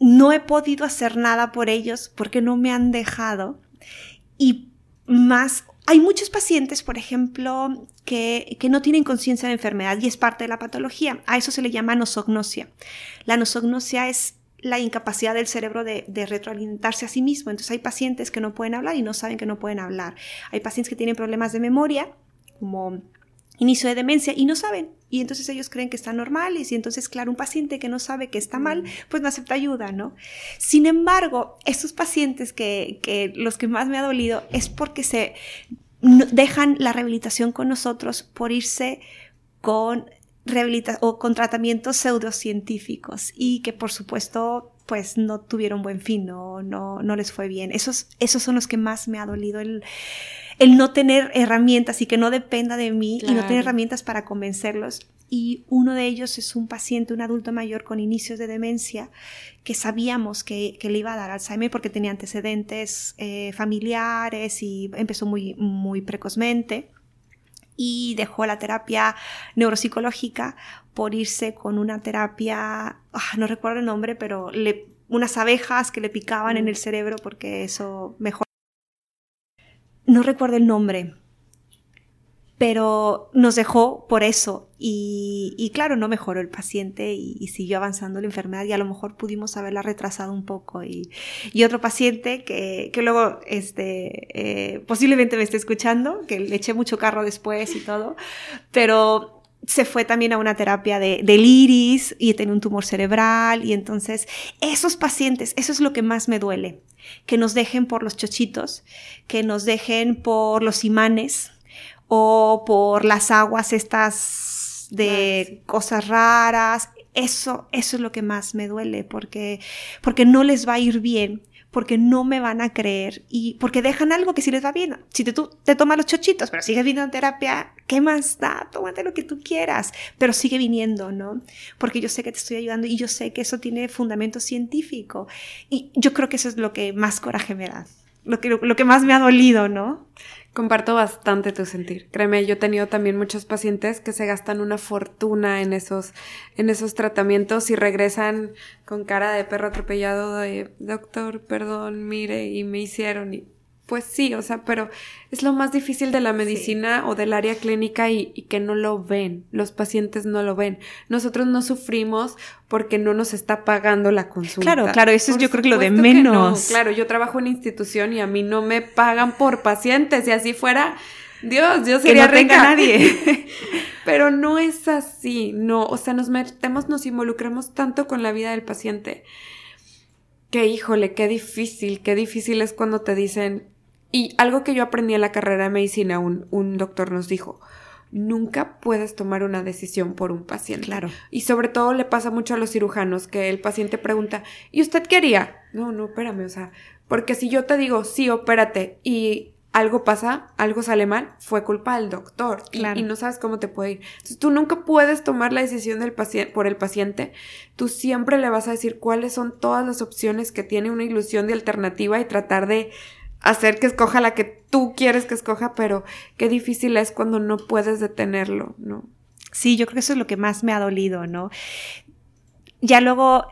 no he podido hacer nada por ellos porque no me han dejado. Y más, hay muchos pacientes, por ejemplo, que, que no tienen conciencia de enfermedad y es parte de la patología. A eso se le llama nosognosia. La nosognosia es la incapacidad del cerebro de, de, retroalimentarse a sí mismo. Entonces hay pacientes que no pueden hablar y no saben que no pueden hablar. Hay pacientes que tienen problemas de memoria, como inicio de demencia, y no saben. Y entonces ellos creen que están normales y entonces, claro, un paciente que no sabe que está mal, pues no acepta ayuda, ¿no? Sin embargo, estos pacientes que, que los que más me ha dolido es porque se dejan la rehabilitación con nosotros por irse con o con tratamientos pseudocientíficos y que por supuesto pues no tuvieron buen fin, no, no, no les fue bien. Esos, esos son los que más me ha dolido el, el no tener herramientas y que no dependa de mí y no tener herramientas para convencerlos. Y uno de ellos es un paciente, un adulto mayor con inicios de demencia, que sabíamos que, que le iba a dar Alzheimer porque tenía antecedentes eh, familiares y empezó muy, muy precozmente y dejó la terapia neuropsicológica por irse con una terapia, ah, no recuerdo el nombre, pero le, unas abejas que le picaban en mm. el cerebro porque eso mejor. No recuerdo el nombre, pero nos dejó por eso. Y, claro, no mejoró el paciente y, siguió avanzando la enfermedad y a lo mejor pudimos haberla retrasado un poco. Y, otro paciente que, que luego este, eh, posiblemente me esté escuchando, que le eché mucho carro después y todo, pero se fue también a una terapia de, del iris y tenía un tumor cerebral. Y entonces esos pacientes, eso es lo que más me duele, que nos dejen por los chochitos, que nos dejen por los imanes, o por las aguas estas de cosas raras. Eso, eso es lo que más me duele porque, porque no les va a ir bien, porque no me van a creer y porque dejan algo que sí les va bien. Si te, tú, te tomas los chochitos, pero sigues viniendo a terapia, ¿qué más da? Tómate lo que tú quieras, pero sigue viniendo, ¿no? Porque yo sé que te estoy ayudando y yo sé que eso tiene fundamento científico. Y yo creo que eso es lo que más coraje me da, lo que, lo que más me ha dolido, ¿no? Comparto bastante tu sentir. Créeme, yo he tenido también muchos pacientes que se gastan una fortuna en esos, en esos tratamientos y regresan con cara de perro atropellado de doctor, perdón, mire, y me hicieron y pues sí, o sea, pero es lo más difícil de la medicina o del área clínica y, que no lo ven, los pacientes no lo ven. Nosotros no sufrimos porque no nos está pagando la consulta. Claro, claro, eso es yo creo que lo de menos. Claro, yo trabajo en institución y a mí no me pagan por pacientes, si así fuera, Dios, yo sería que no nadie. pero no es así, no, o sea, nos metemos, nos involucramos tanto con la vida del paciente que híjole, qué difícil, qué difícil es cuando te dicen, y algo que yo aprendí en la carrera de medicina, un, un doctor nos dijo, nunca puedes tomar una decisión por un paciente. Claro. Y sobre todo le pasa mucho a los cirujanos que el paciente pregunta, ¿y usted qué haría? No, no, espérame, o sea, porque si yo te digo, sí, opérate, y algo pasa, algo sale mal, fue culpa del doctor y, y, no sabes cómo te puede ir. Entonces tú nunca puedes tomar la decisión del paciente, por el paciente, tú siempre le vas a decir cuáles son todas las opciones que tiene una ilusión de alternativa y tratar de hacer que escoja la que tú quieres que escoja, pero qué difícil es cuando no puedes detenerlo, ¿no? Sí, yo creo que eso es lo que más me ha dolido, ¿no? Ya luego,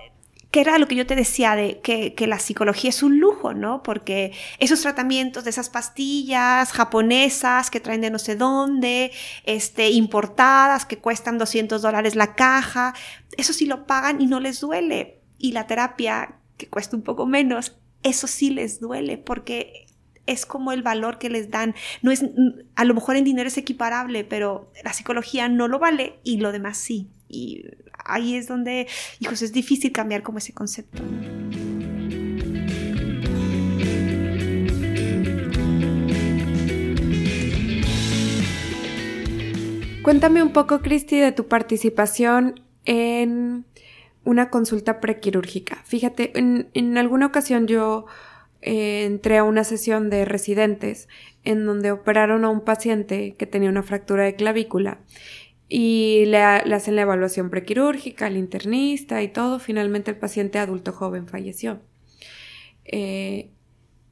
¿qué era lo que yo te decía de que, que, la psicología es un lujo, ¿no? Porque esos tratamientos de esas pastillas japonesas que traen de no sé dónde, este, importadas, que cuestan 200 dólares la caja, eso sí lo pagan y no les duele. Y la terapia, que cuesta un poco menos, eso sí les duele porque es como el valor que les dan. No es, a lo mejor en dinero es equiparable, pero la psicología no lo vale y lo demás sí. Y ahí es donde, hijos, es difícil cambiar como ese concepto. Cuéntame un poco, Cristi, de tu participación en una consulta prequirúrgica. Fíjate, en, alguna ocasión yo eh, entré a una sesión de residentes en donde operaron a un paciente que tenía una fractura de clavícula y le, hacen la evaluación prequirúrgica al internista y todo. Finalmente el paciente adulto joven falleció. Eh,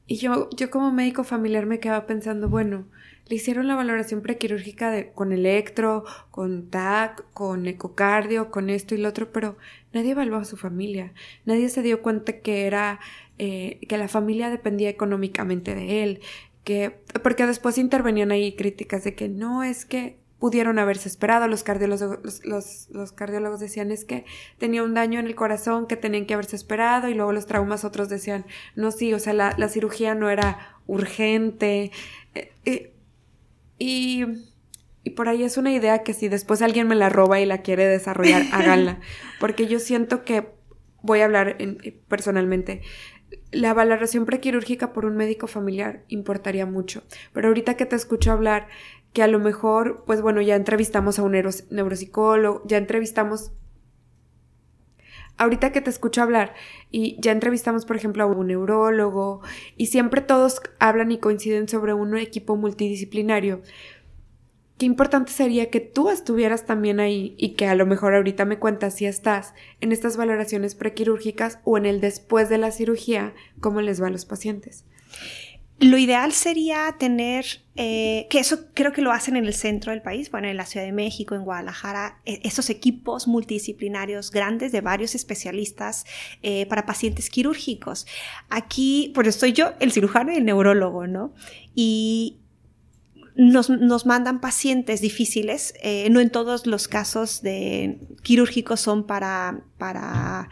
y yo, yo como médico familiar me quedaba pensando, bueno, le hicieron la valoración prequirúrgica de, con electro, con TAC, con ecocardio, con esto y lo otro, pero nadie evaluó a su familia. Nadie se dio cuenta que era, eh, que la familia dependía económicamente de él, que, porque después intervenían ahí críticas de que no es que pudieron haberse esperado. Los cardiólogos, los, cardiólogos decían es que tenía un daño en el corazón que tenían que haberse esperado y luego los traumas otros decían no, sí, o sea, la, cirugía no era urgente. Eh, eh, y, y, por ahí es una idea que si después alguien me la roba y la quiere desarrollar, háganla. Porque yo siento que, voy a hablar personalmente, la valoración prequirúrgica por un médico familiar importaría mucho. Pero ahorita que te escucho hablar, que a lo mejor, pues bueno, ya entrevistamos a un neuropsicólogo, ya entrevistamos... Ahorita que te escucho hablar y ya entrevistamos, por ejemplo, a un neurólogo y siempre todos hablan y coinciden sobre un equipo multidisciplinario, qué importante sería que tú estuvieras también ahí y que a lo mejor ahorita me cuentas si estás en estas valoraciones prequirúrgicas o en el después de la cirugía, cómo les va a los pacientes. Lo ideal sería tener, eh, que eso creo que lo hacen en el centro del país, bueno, en la Ciudad de México, en Guadalajara, e, esos equipos multidisciplinarios grandes de varios especialistas eh, para pacientes quirúrgicos. Aquí, pues estoy yo, el cirujano y el neurólogo, ¿no? Y nos, nos mandan pacientes difíciles, eh, no en todos los casos de quirúrgicos son para, para,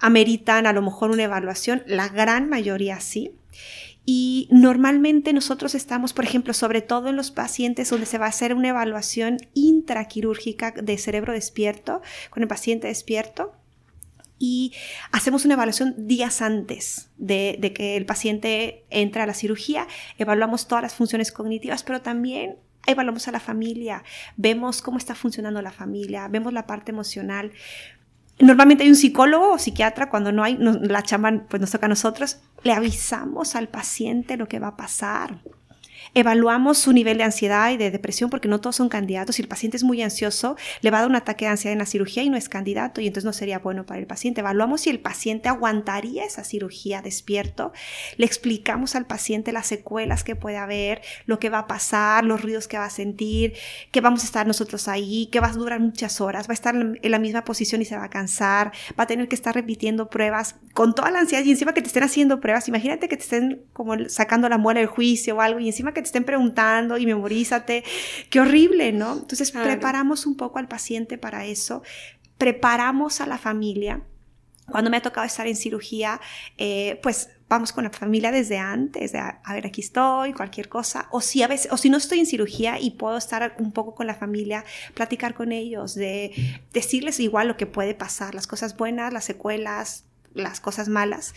ameritan a lo mejor una evaluación, la gran mayoría sí. Y normalmente nosotros estamos, por ejemplo, sobre todo en los pacientes donde se va a hacer una evaluación intraquirúrgica de cerebro despierto, con el paciente despierto, y hacemos una evaluación días antes de, que el paciente entre a la cirugía. Evaluamos todas las funciones cognitivas, pero también evaluamos a la familia, vemos cómo está funcionando la familia, vemos la parte emocional, Normalmente hay un psicólogo o psiquiatra, cuando no hay, la chamba pues nos toca a nosotros, le avisamos al paciente lo que va a pasar. Evaluamos su nivel de ansiedad y de depresión porque no todos son candidatos. Si el paciente es muy ansioso, le va a dar un ataque de ansiedad en la cirugía y no es candidato y entonces no sería bueno para el paciente. Evaluamos si el paciente aguantaría esa cirugía despierto. Le explicamos al paciente las secuelas que puede haber, lo que va a pasar, los ruidos que va a sentir, que vamos a estar nosotros ahí, que va a durar muchas horas, va a estar en la misma posición y se va a cansar, va a tener que estar repitiendo pruebas con toda la ansiedad y encima que te estén haciendo pruebas. Imagínate que te estén como sacando la muela del juicio o algo y encima que te estén preguntando y memorízate. Qué horrible, ¿no? Entonces preparamos un poco al paciente para eso, preparamos a la familia. Cuando me ha tocado estar en cirugía, eh, pues vamos con la familia desde antes, de, a, ver, aquí estoy, cualquier cosa, o si a veces, o si no estoy en cirugía y puedo estar un poco con la familia, platicar con ellos, de decirles igual lo que puede pasar, las cosas buenas, las secuelas, las cosas malas.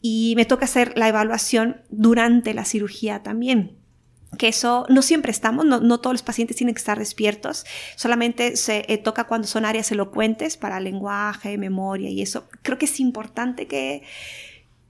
Y me toca hacer la evaluación durante la cirugía también que eso no siempre estamos, no, no, todos los pacientes tienen que estar despiertos, solamente se eh, toca cuando son áreas elocuentes para lenguaje, memoria y eso. Creo que es importante que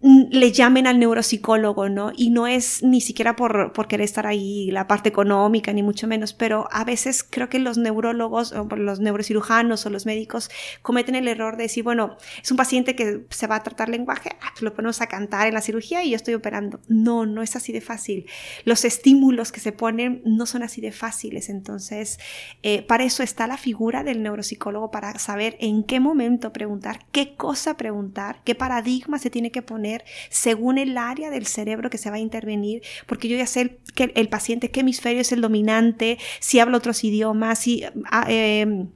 le llamen al neuropsicólogo, ¿no? Y no es ni siquiera por, querer estar ahí, la parte económica, ni mucho menos, pero a veces creo que los neurólogos, o los neurocirujanos o los médicos cometen el error de decir, bueno, es un paciente que se va a tratar lenguaje, ah, pues lo ponemos a cantar en la cirugía y yo estoy operando. No, no es así de fácil. Los estímulos que se ponen no son así de fáciles. Entonces, eh, para eso está la figura del neuropsicólogo, para saber en qué momento preguntar, qué cosa preguntar, qué paradigma se tiene que poner según el área del cerebro que se va a intervenir, porque yo ya sé que el paciente qué hemisferio es el dominante, si habla otros idiomas, si... Ah, em,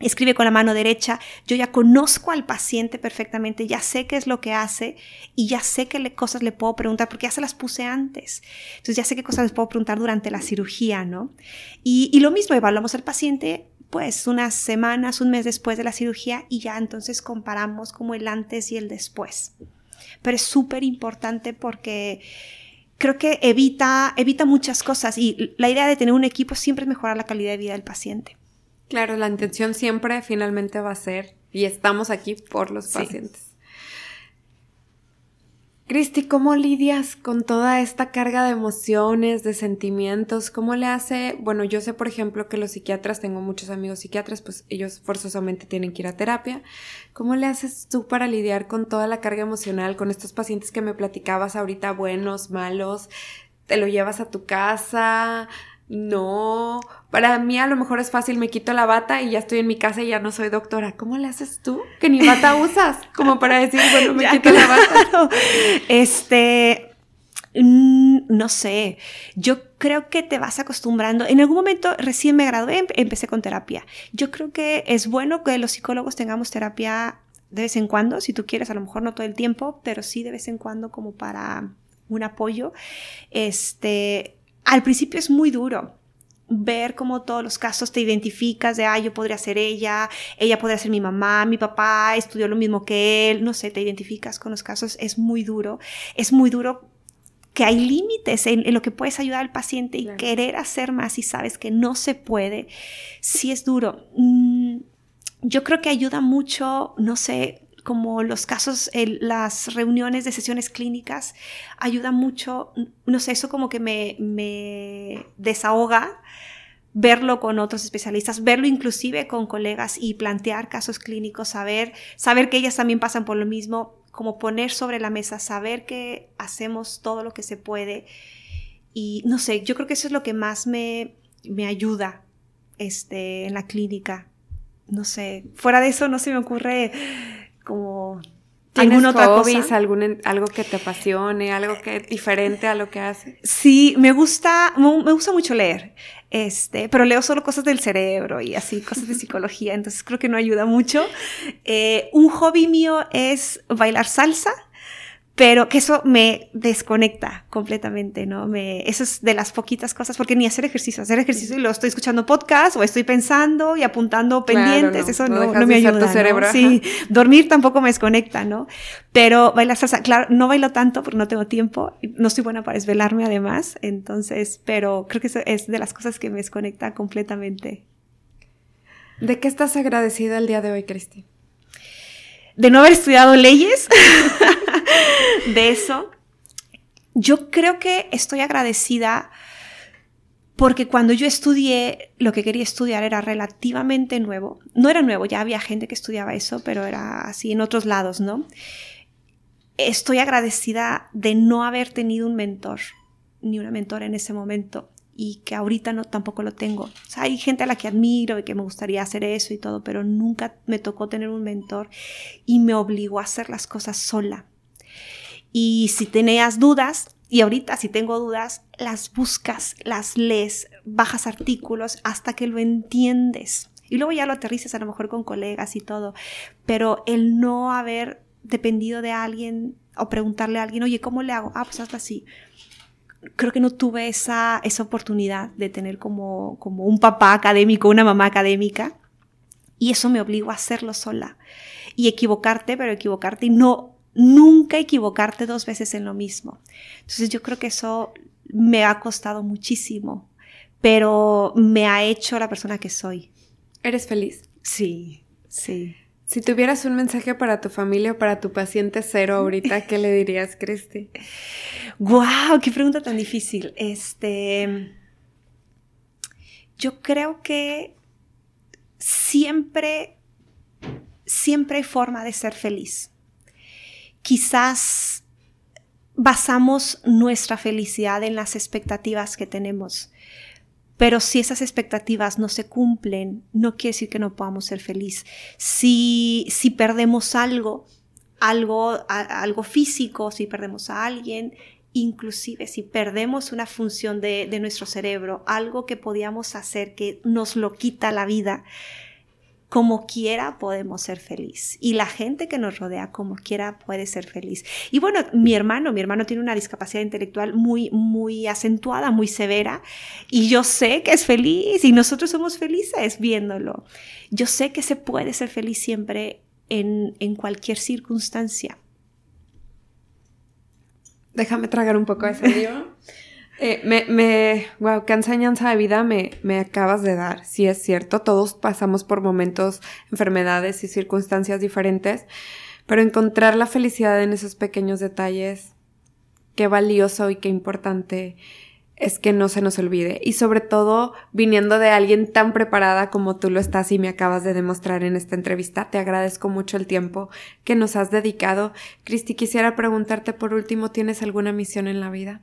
escribe con la mano derecha, yo ya conozco al paciente perfectamente, ya sé qué es lo que hace y ya sé qué cosas le puedo preguntar, porque ya se las puse antes. Entonces ya sé qué cosas les puedo preguntar durante la cirugía, ¿no? Y, y lo mismo, evaluamos al paciente pues unas semanas, un mes después de la cirugía y ya entonces comparamos como el antes y el después pero es súper importante porque creo que evita, evita muchas cosas y la idea de tener un equipo siempre es mejorar la calidad de vida del paciente. Claro, la intención siempre finalmente va a ser, y estamos aquí por los pacientes. Cristi, ¿cómo lidias con toda esta carga de emociones, de sentimientos? ¿Cómo le hace? Bueno, yo sé, por ejemplo, que los psiquiatras, tengo muchos amigos psiquiatras, pues ellos forzosamente tienen que ir a terapia. ¿Cómo le haces tú para lidiar con toda la carga emocional, con estos pacientes que me platicabas ahorita, buenos, malos? te lo llevas a tu casa, no. Para mí a lo mejor es fácil, me quito la bata y ya estoy en mi casa y ya no soy doctora. ¿Cómo le haces tú? Que ni bata usas, como para decir, bueno, me quito la bata. Este, mm, no sé, yo creo que te vas acostumbrando. En algún momento recién me gradué, em, empecé con terapia. Yo creo que es bueno que los psicólogos tengamos terapia de vez en cuando, si tú quieres, a lo mejor no todo el tiempo, pero sí de vez en cuando como para un apoyo. Este, al principio es muy duro ver cómo todos los casos te identificas de, ah, yo podría ser ella, ella podría ser mi mamá, mi papá estudió lo mismo que él, no sé, te identificas con los casos, es muy duro, es muy duro que hay límites en, lo que puedes ayudar al paciente y querer hacer más y sabes que no se puede, sí es duro. Mm, yo creo que ayuda mucho, no sé, como los casos, las reuniones de sesiones clínicas, ayuda mucho, no sé, eso como que me, me desahoga verlo con otros especialistas, verlo inclusive con colegas y plantear casos clínicos, saber, saber que ellas también pasan por lo mismo, como poner sobre la mesa, saber que hacemos todo lo que se puede. Y no sé, yo creo que eso es lo que más me, me ayuda este, en la clínica. No sé, fuera de eso no se me ocurre ¿Tienes otra hobbies, Algún, algo que te apasione, algo que es diferente a lo que haces? Sí, me gusta, me gusta mucho leer, este, pero leo solo cosas del cerebro y así, cosas de psicología, entonces creo que no ayuda mucho. Eh, un hobby mío es bailar salsa pero que eso me desconecta completamente, ¿no? Me, eso es de las poquitas cosas, porque ni hacer ejercicio, hacer ejercicio y lo estoy escuchando podcast o estoy pensando y apuntando pendientes, eso no, no, me ayuda. cerebro, Sí, dormir tampoco me desconecta, ¿no? Pero bailar salsa, claro, no bailo tanto porque no tengo tiempo, no estoy buena para desvelarme además, entonces, pero creo que eso es de las cosas que me desconecta completamente. ¿De qué estás agradecida el día de hoy, Cristi? De no haber estudiado leyes. de eso. Yo creo que estoy agradecida porque cuando yo estudié, lo que quería estudiar era relativamente nuevo. No era nuevo, ya había gente que estudiaba eso, pero era así en otros lados, ¿no? Estoy agradecida de no haber tenido un mentor, ni una mentora en ese momento, y que ahorita no tampoco lo tengo. hay gente a la que admiro y que me gustaría hacer eso y todo, pero nunca me tocó tener un mentor y me obligó a hacer las cosas sola. Y si tenías dudas, y ahorita si tengo dudas, las buscas, las lees, bajas artículos hasta que lo entiendes. Y luego ya lo aterrices a lo mejor con colegas y todo. Pero el no haber dependido de alguien o preguntarle a alguien, oye, ¿cómo le hago? Ah, pues hazlo así. Creo que no tuve esa, esa oportunidad de tener como, como un papá académico, una mamá académica. Y eso me obligó a hacerlo sola. Y equivocarte, pero equivocarte y no nunca equivocarte dos veces en lo mismo. Entonces yo creo que eso me ha costado muchísimo, pero me ha hecho la persona que soy. ¿Eres feliz? Sí, sí. Si tuvieras un mensaje para tu familia o para tu paciente cero ahorita, ¿qué le dirías, Cristi? ¡Guau! ¡Qué pregunta tan difícil! Este. Yo creo que siempre, siempre hay forma de ser feliz quizás basamos nuestra felicidad en las expectativas que tenemos. Pero si esas expectativas no se cumplen, no quiere decir que no podamos ser felices. Si, si perdemos algo, algo, algo físico, si perdemos a alguien, inclusive si perdemos una función de, de nuestro cerebro, algo que podíamos hacer que nos lo quita la vida, como quiera podemos ser feliz y la gente que nos rodea como quiera puede ser feliz. Y bueno, mi hermano, mi hermano tiene una discapacidad intelectual muy, muy acentuada, muy severa y yo sé que es feliz y nosotros somos felices viéndolo. Yo sé que se puede ser feliz siempre en, en cualquier circunstancia. Déjame tragar un poco ese libro. Eh, me, me, wow, qué enseñanza de vida me, me acabas de dar. Sí, es cierto, todos pasamos por momentos, enfermedades y circunstancias diferentes, pero encontrar la felicidad en esos pequeños detalles, qué valioso y qué importante es que no se nos olvide. Y sobre todo, viniendo de alguien tan preparada como tú lo estás y me acabas de demostrar en esta entrevista, te agradezco mucho el tiempo que nos has dedicado. Cristi, quisiera preguntarte por último, ¿tienes alguna misión en la vida?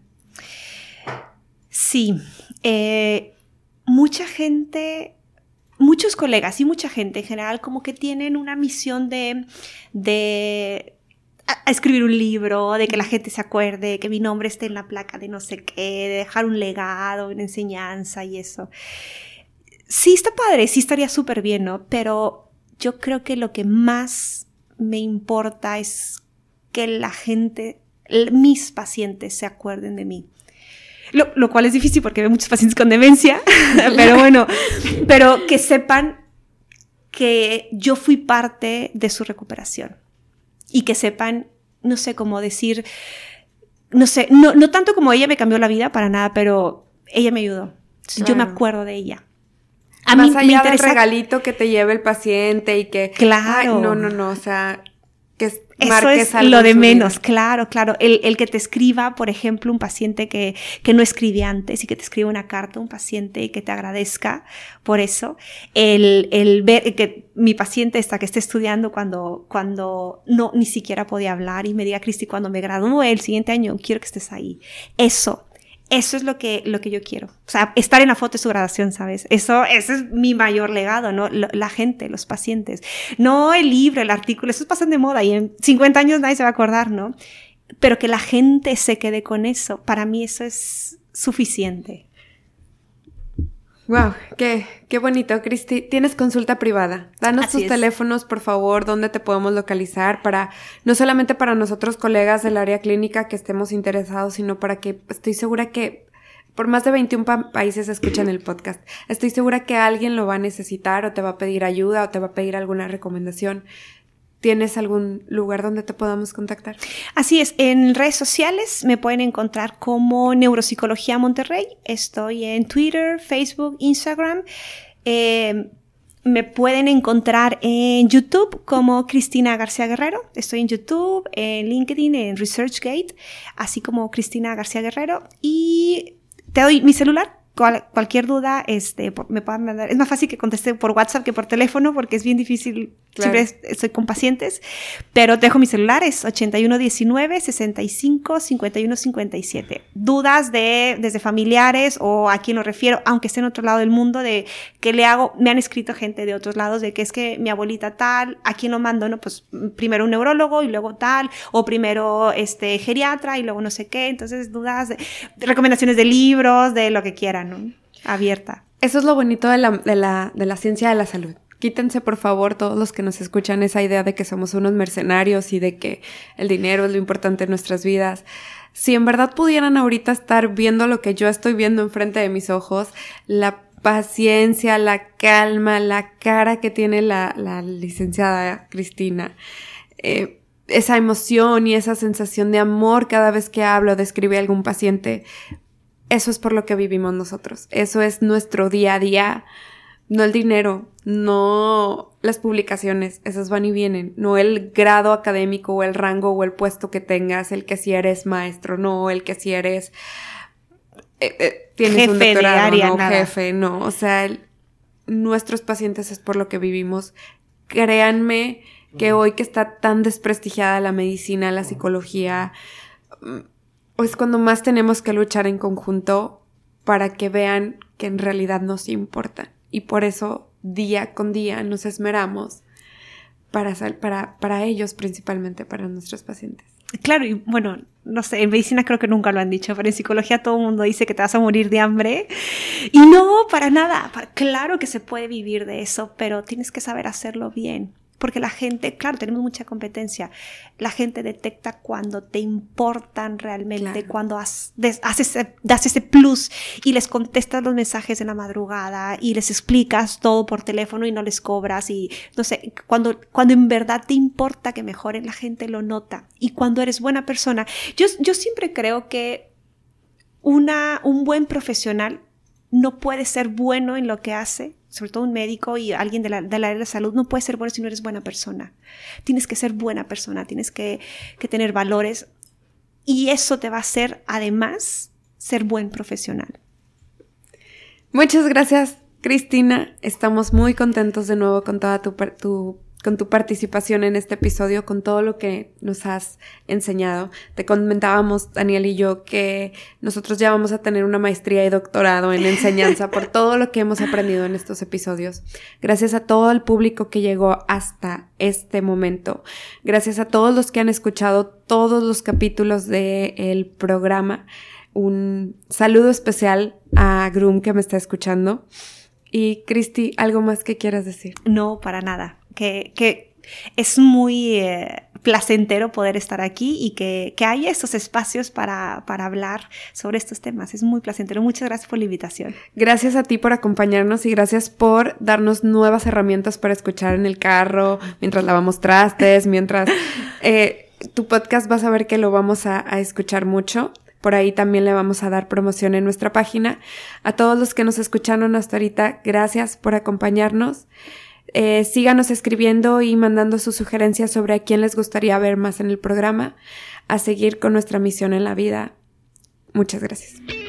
Sí, eh, mucha gente, muchos colegas y mucha gente en general como que tienen una misión de, de escribir un libro, de que la gente se acuerde, que mi nombre esté en la placa de no sé qué, de dejar un legado, una enseñanza y eso. Sí está padre, sí estaría súper bien, ¿no? Pero yo creo que lo que más me importa es que la gente, mis pacientes se acuerden de mí. Lo, cual es difícil porque veo muchos pacientes con demencia, pero bueno, pero que sepan que yo fui parte de su recuperación y que sepan, no sé cómo decir, no sé, no, no tanto como ella me cambió la vida para nada, pero ella me ayudó. Yo me acuerdo de ella. A Más mí allá me interesa... del regalito que te lleve el paciente y que... Claro. no, no, no, o sea, eso es lo de menos, claro, claro. El, que te escriba, por ejemplo, un paciente que, que, no escribe antes y que te escriba una carta, un paciente y que te agradezca por eso. El, el ver que mi paciente está que esté estudiando cuando, cuando no ni siquiera podía hablar y me diga, Cristi, cuando me gradúe el siguiente año, quiero que estés ahí. Eso, eso es lo que, lo que yo quiero. O sea, estar en la foto de su graduación, ¿sabes? Eso, ese es mi mayor legado, ¿no? La gente, los pacientes. No el libro, el artículo, esos pasan de moda y en 50 años nadie se va a acordar, ¿no? Pero que la gente se quede con eso, para mí eso es suficiente. Wow, qué, qué bonito, Cristi. Tienes consulta privada. Danos tus teléfonos, por favor, dónde te podemos localizar para, no solamente para nosotros colegas del área clínica que estemos interesados, sino para que estoy segura que por más de 21 países escuchan el podcast. Estoy segura que alguien lo va a necesitar o te va a pedir ayuda o te va a pedir alguna recomendación. ¿Tienes algún lugar donde te podamos contactar? Así es, en redes sociales me pueden encontrar como Neuropsicología Monterrey. Estoy en Twitter, Facebook, Instagram. Eh, me pueden encontrar en YouTube como Cristina García Guerrero. Estoy en YouTube, en LinkedIn, en ResearchGate, así como Cristina García Guerrero. Y te doy mi celular, cualquier duda, este, me puedan mandar. Es más fácil que conteste por WhatsApp que por teléfono porque es bien difícil. Siempre estoy con pacientes, pero te dejo mis celulares 8119 65 51 57. Dudas de desde familiares o a quién lo refiero, aunque esté en otro lado del mundo, de qué le hago. Me han escrito gente de otros lados de que es que mi abuelita tal, a quién lo mando, no, pues primero un neurólogo y luego tal, o primero este geriatra y luego no sé qué. Entonces, dudas, de, recomendaciones de libros, de lo que quieran. Abierta. Eso es lo bonito de la, de la, de la ciencia de la salud. Quítense, por favor, todos los que nos escuchan esa idea de que somos unos mercenarios y de que el dinero es lo importante en nuestras vidas. Si en verdad pudieran ahorita estar viendo lo que yo estoy viendo enfrente de mis ojos, la paciencia, la calma, la cara que tiene la, la licenciada Cristina, eh, esa emoción y esa sensación de amor cada vez que hablo, describe a algún paciente, eso es por lo que vivimos nosotros. Eso es nuestro día a día. No el dinero, no las publicaciones, esas van y vienen, no el grado académico o el rango o el puesto que tengas, el que si eres maestro, no, el que si eres eh, eh, tienes jefe un doctorado, no, jefe, no, o sea, nuestros pacientes es por lo que vivimos. Créanme que hoy que está tan desprestigiada la medicina, la psicología, es cuando más tenemos que luchar en conjunto para que vean que en realidad nos importa. Y por eso día con día nos esmeramos para, para, para ellos, principalmente para nuestros pacientes. Claro, y bueno, no sé, en medicina creo que nunca lo han dicho, pero en psicología todo el mundo dice que te vas a morir de hambre. Y no, para nada. Claro que se puede vivir de eso, pero tienes que saber hacerlo bien porque la gente, claro, tenemos mucha competencia, la gente detecta cuando te importan realmente, cuando haces, das ese plus y les contestas los mensajes en la madrugada y les explicas todo por teléfono y no les cobras y no sé, cuando, cuando en verdad te importa que mejoren, la gente lo nota y cuando eres buena persona. Yo, yo siempre creo que una, un buen profesional no puede ser bueno en lo que hace sobre todo un médico y alguien de la, área de la salud, no puede ser bueno si no eres buena persona. Tienes que ser buena persona, tienes que, que tener valores y eso te va a hacer, además, ser buen profesional. Muchas gracias, Cristina. Estamos muy contentos de nuevo con toda tu, tu con tu participación en este episodio, con todo lo que nos has enseñado. Te comentábamos, Daniel y yo, que nosotros ya vamos a tener una maestría y doctorado en enseñanza por todo lo que hemos aprendido en estos episodios. Gracias a todo el público que llegó hasta este momento. Gracias a todos los que han escuchado todos los capítulos del programa. Un saludo especial a Groom que me está escuchando. Y Cristi, ¿algo más que quieras decir? No, para nada que, es muy eh, placentero poder estar aquí y que, que hay estos espacios para, para, hablar sobre estos temas. Es muy placentero. Muchas gracias por la invitación. Gracias a ti por acompañarnos y gracias por darnos nuevas herramientas para escuchar en el carro, mientras lavamos trastes, mientras... Eh, tu podcast vas a ver que lo vamos a, a escuchar mucho. Por ahí también le vamos a dar promoción en nuestra página. A todos los que nos escucharon hasta ahorita, gracias por acompañarnos. Eh, síganos escribiendo y mandando sus sugerencias sobre a quién les gustaría ver más en el programa, a seguir con nuestra misión en la vida. Muchas gracias.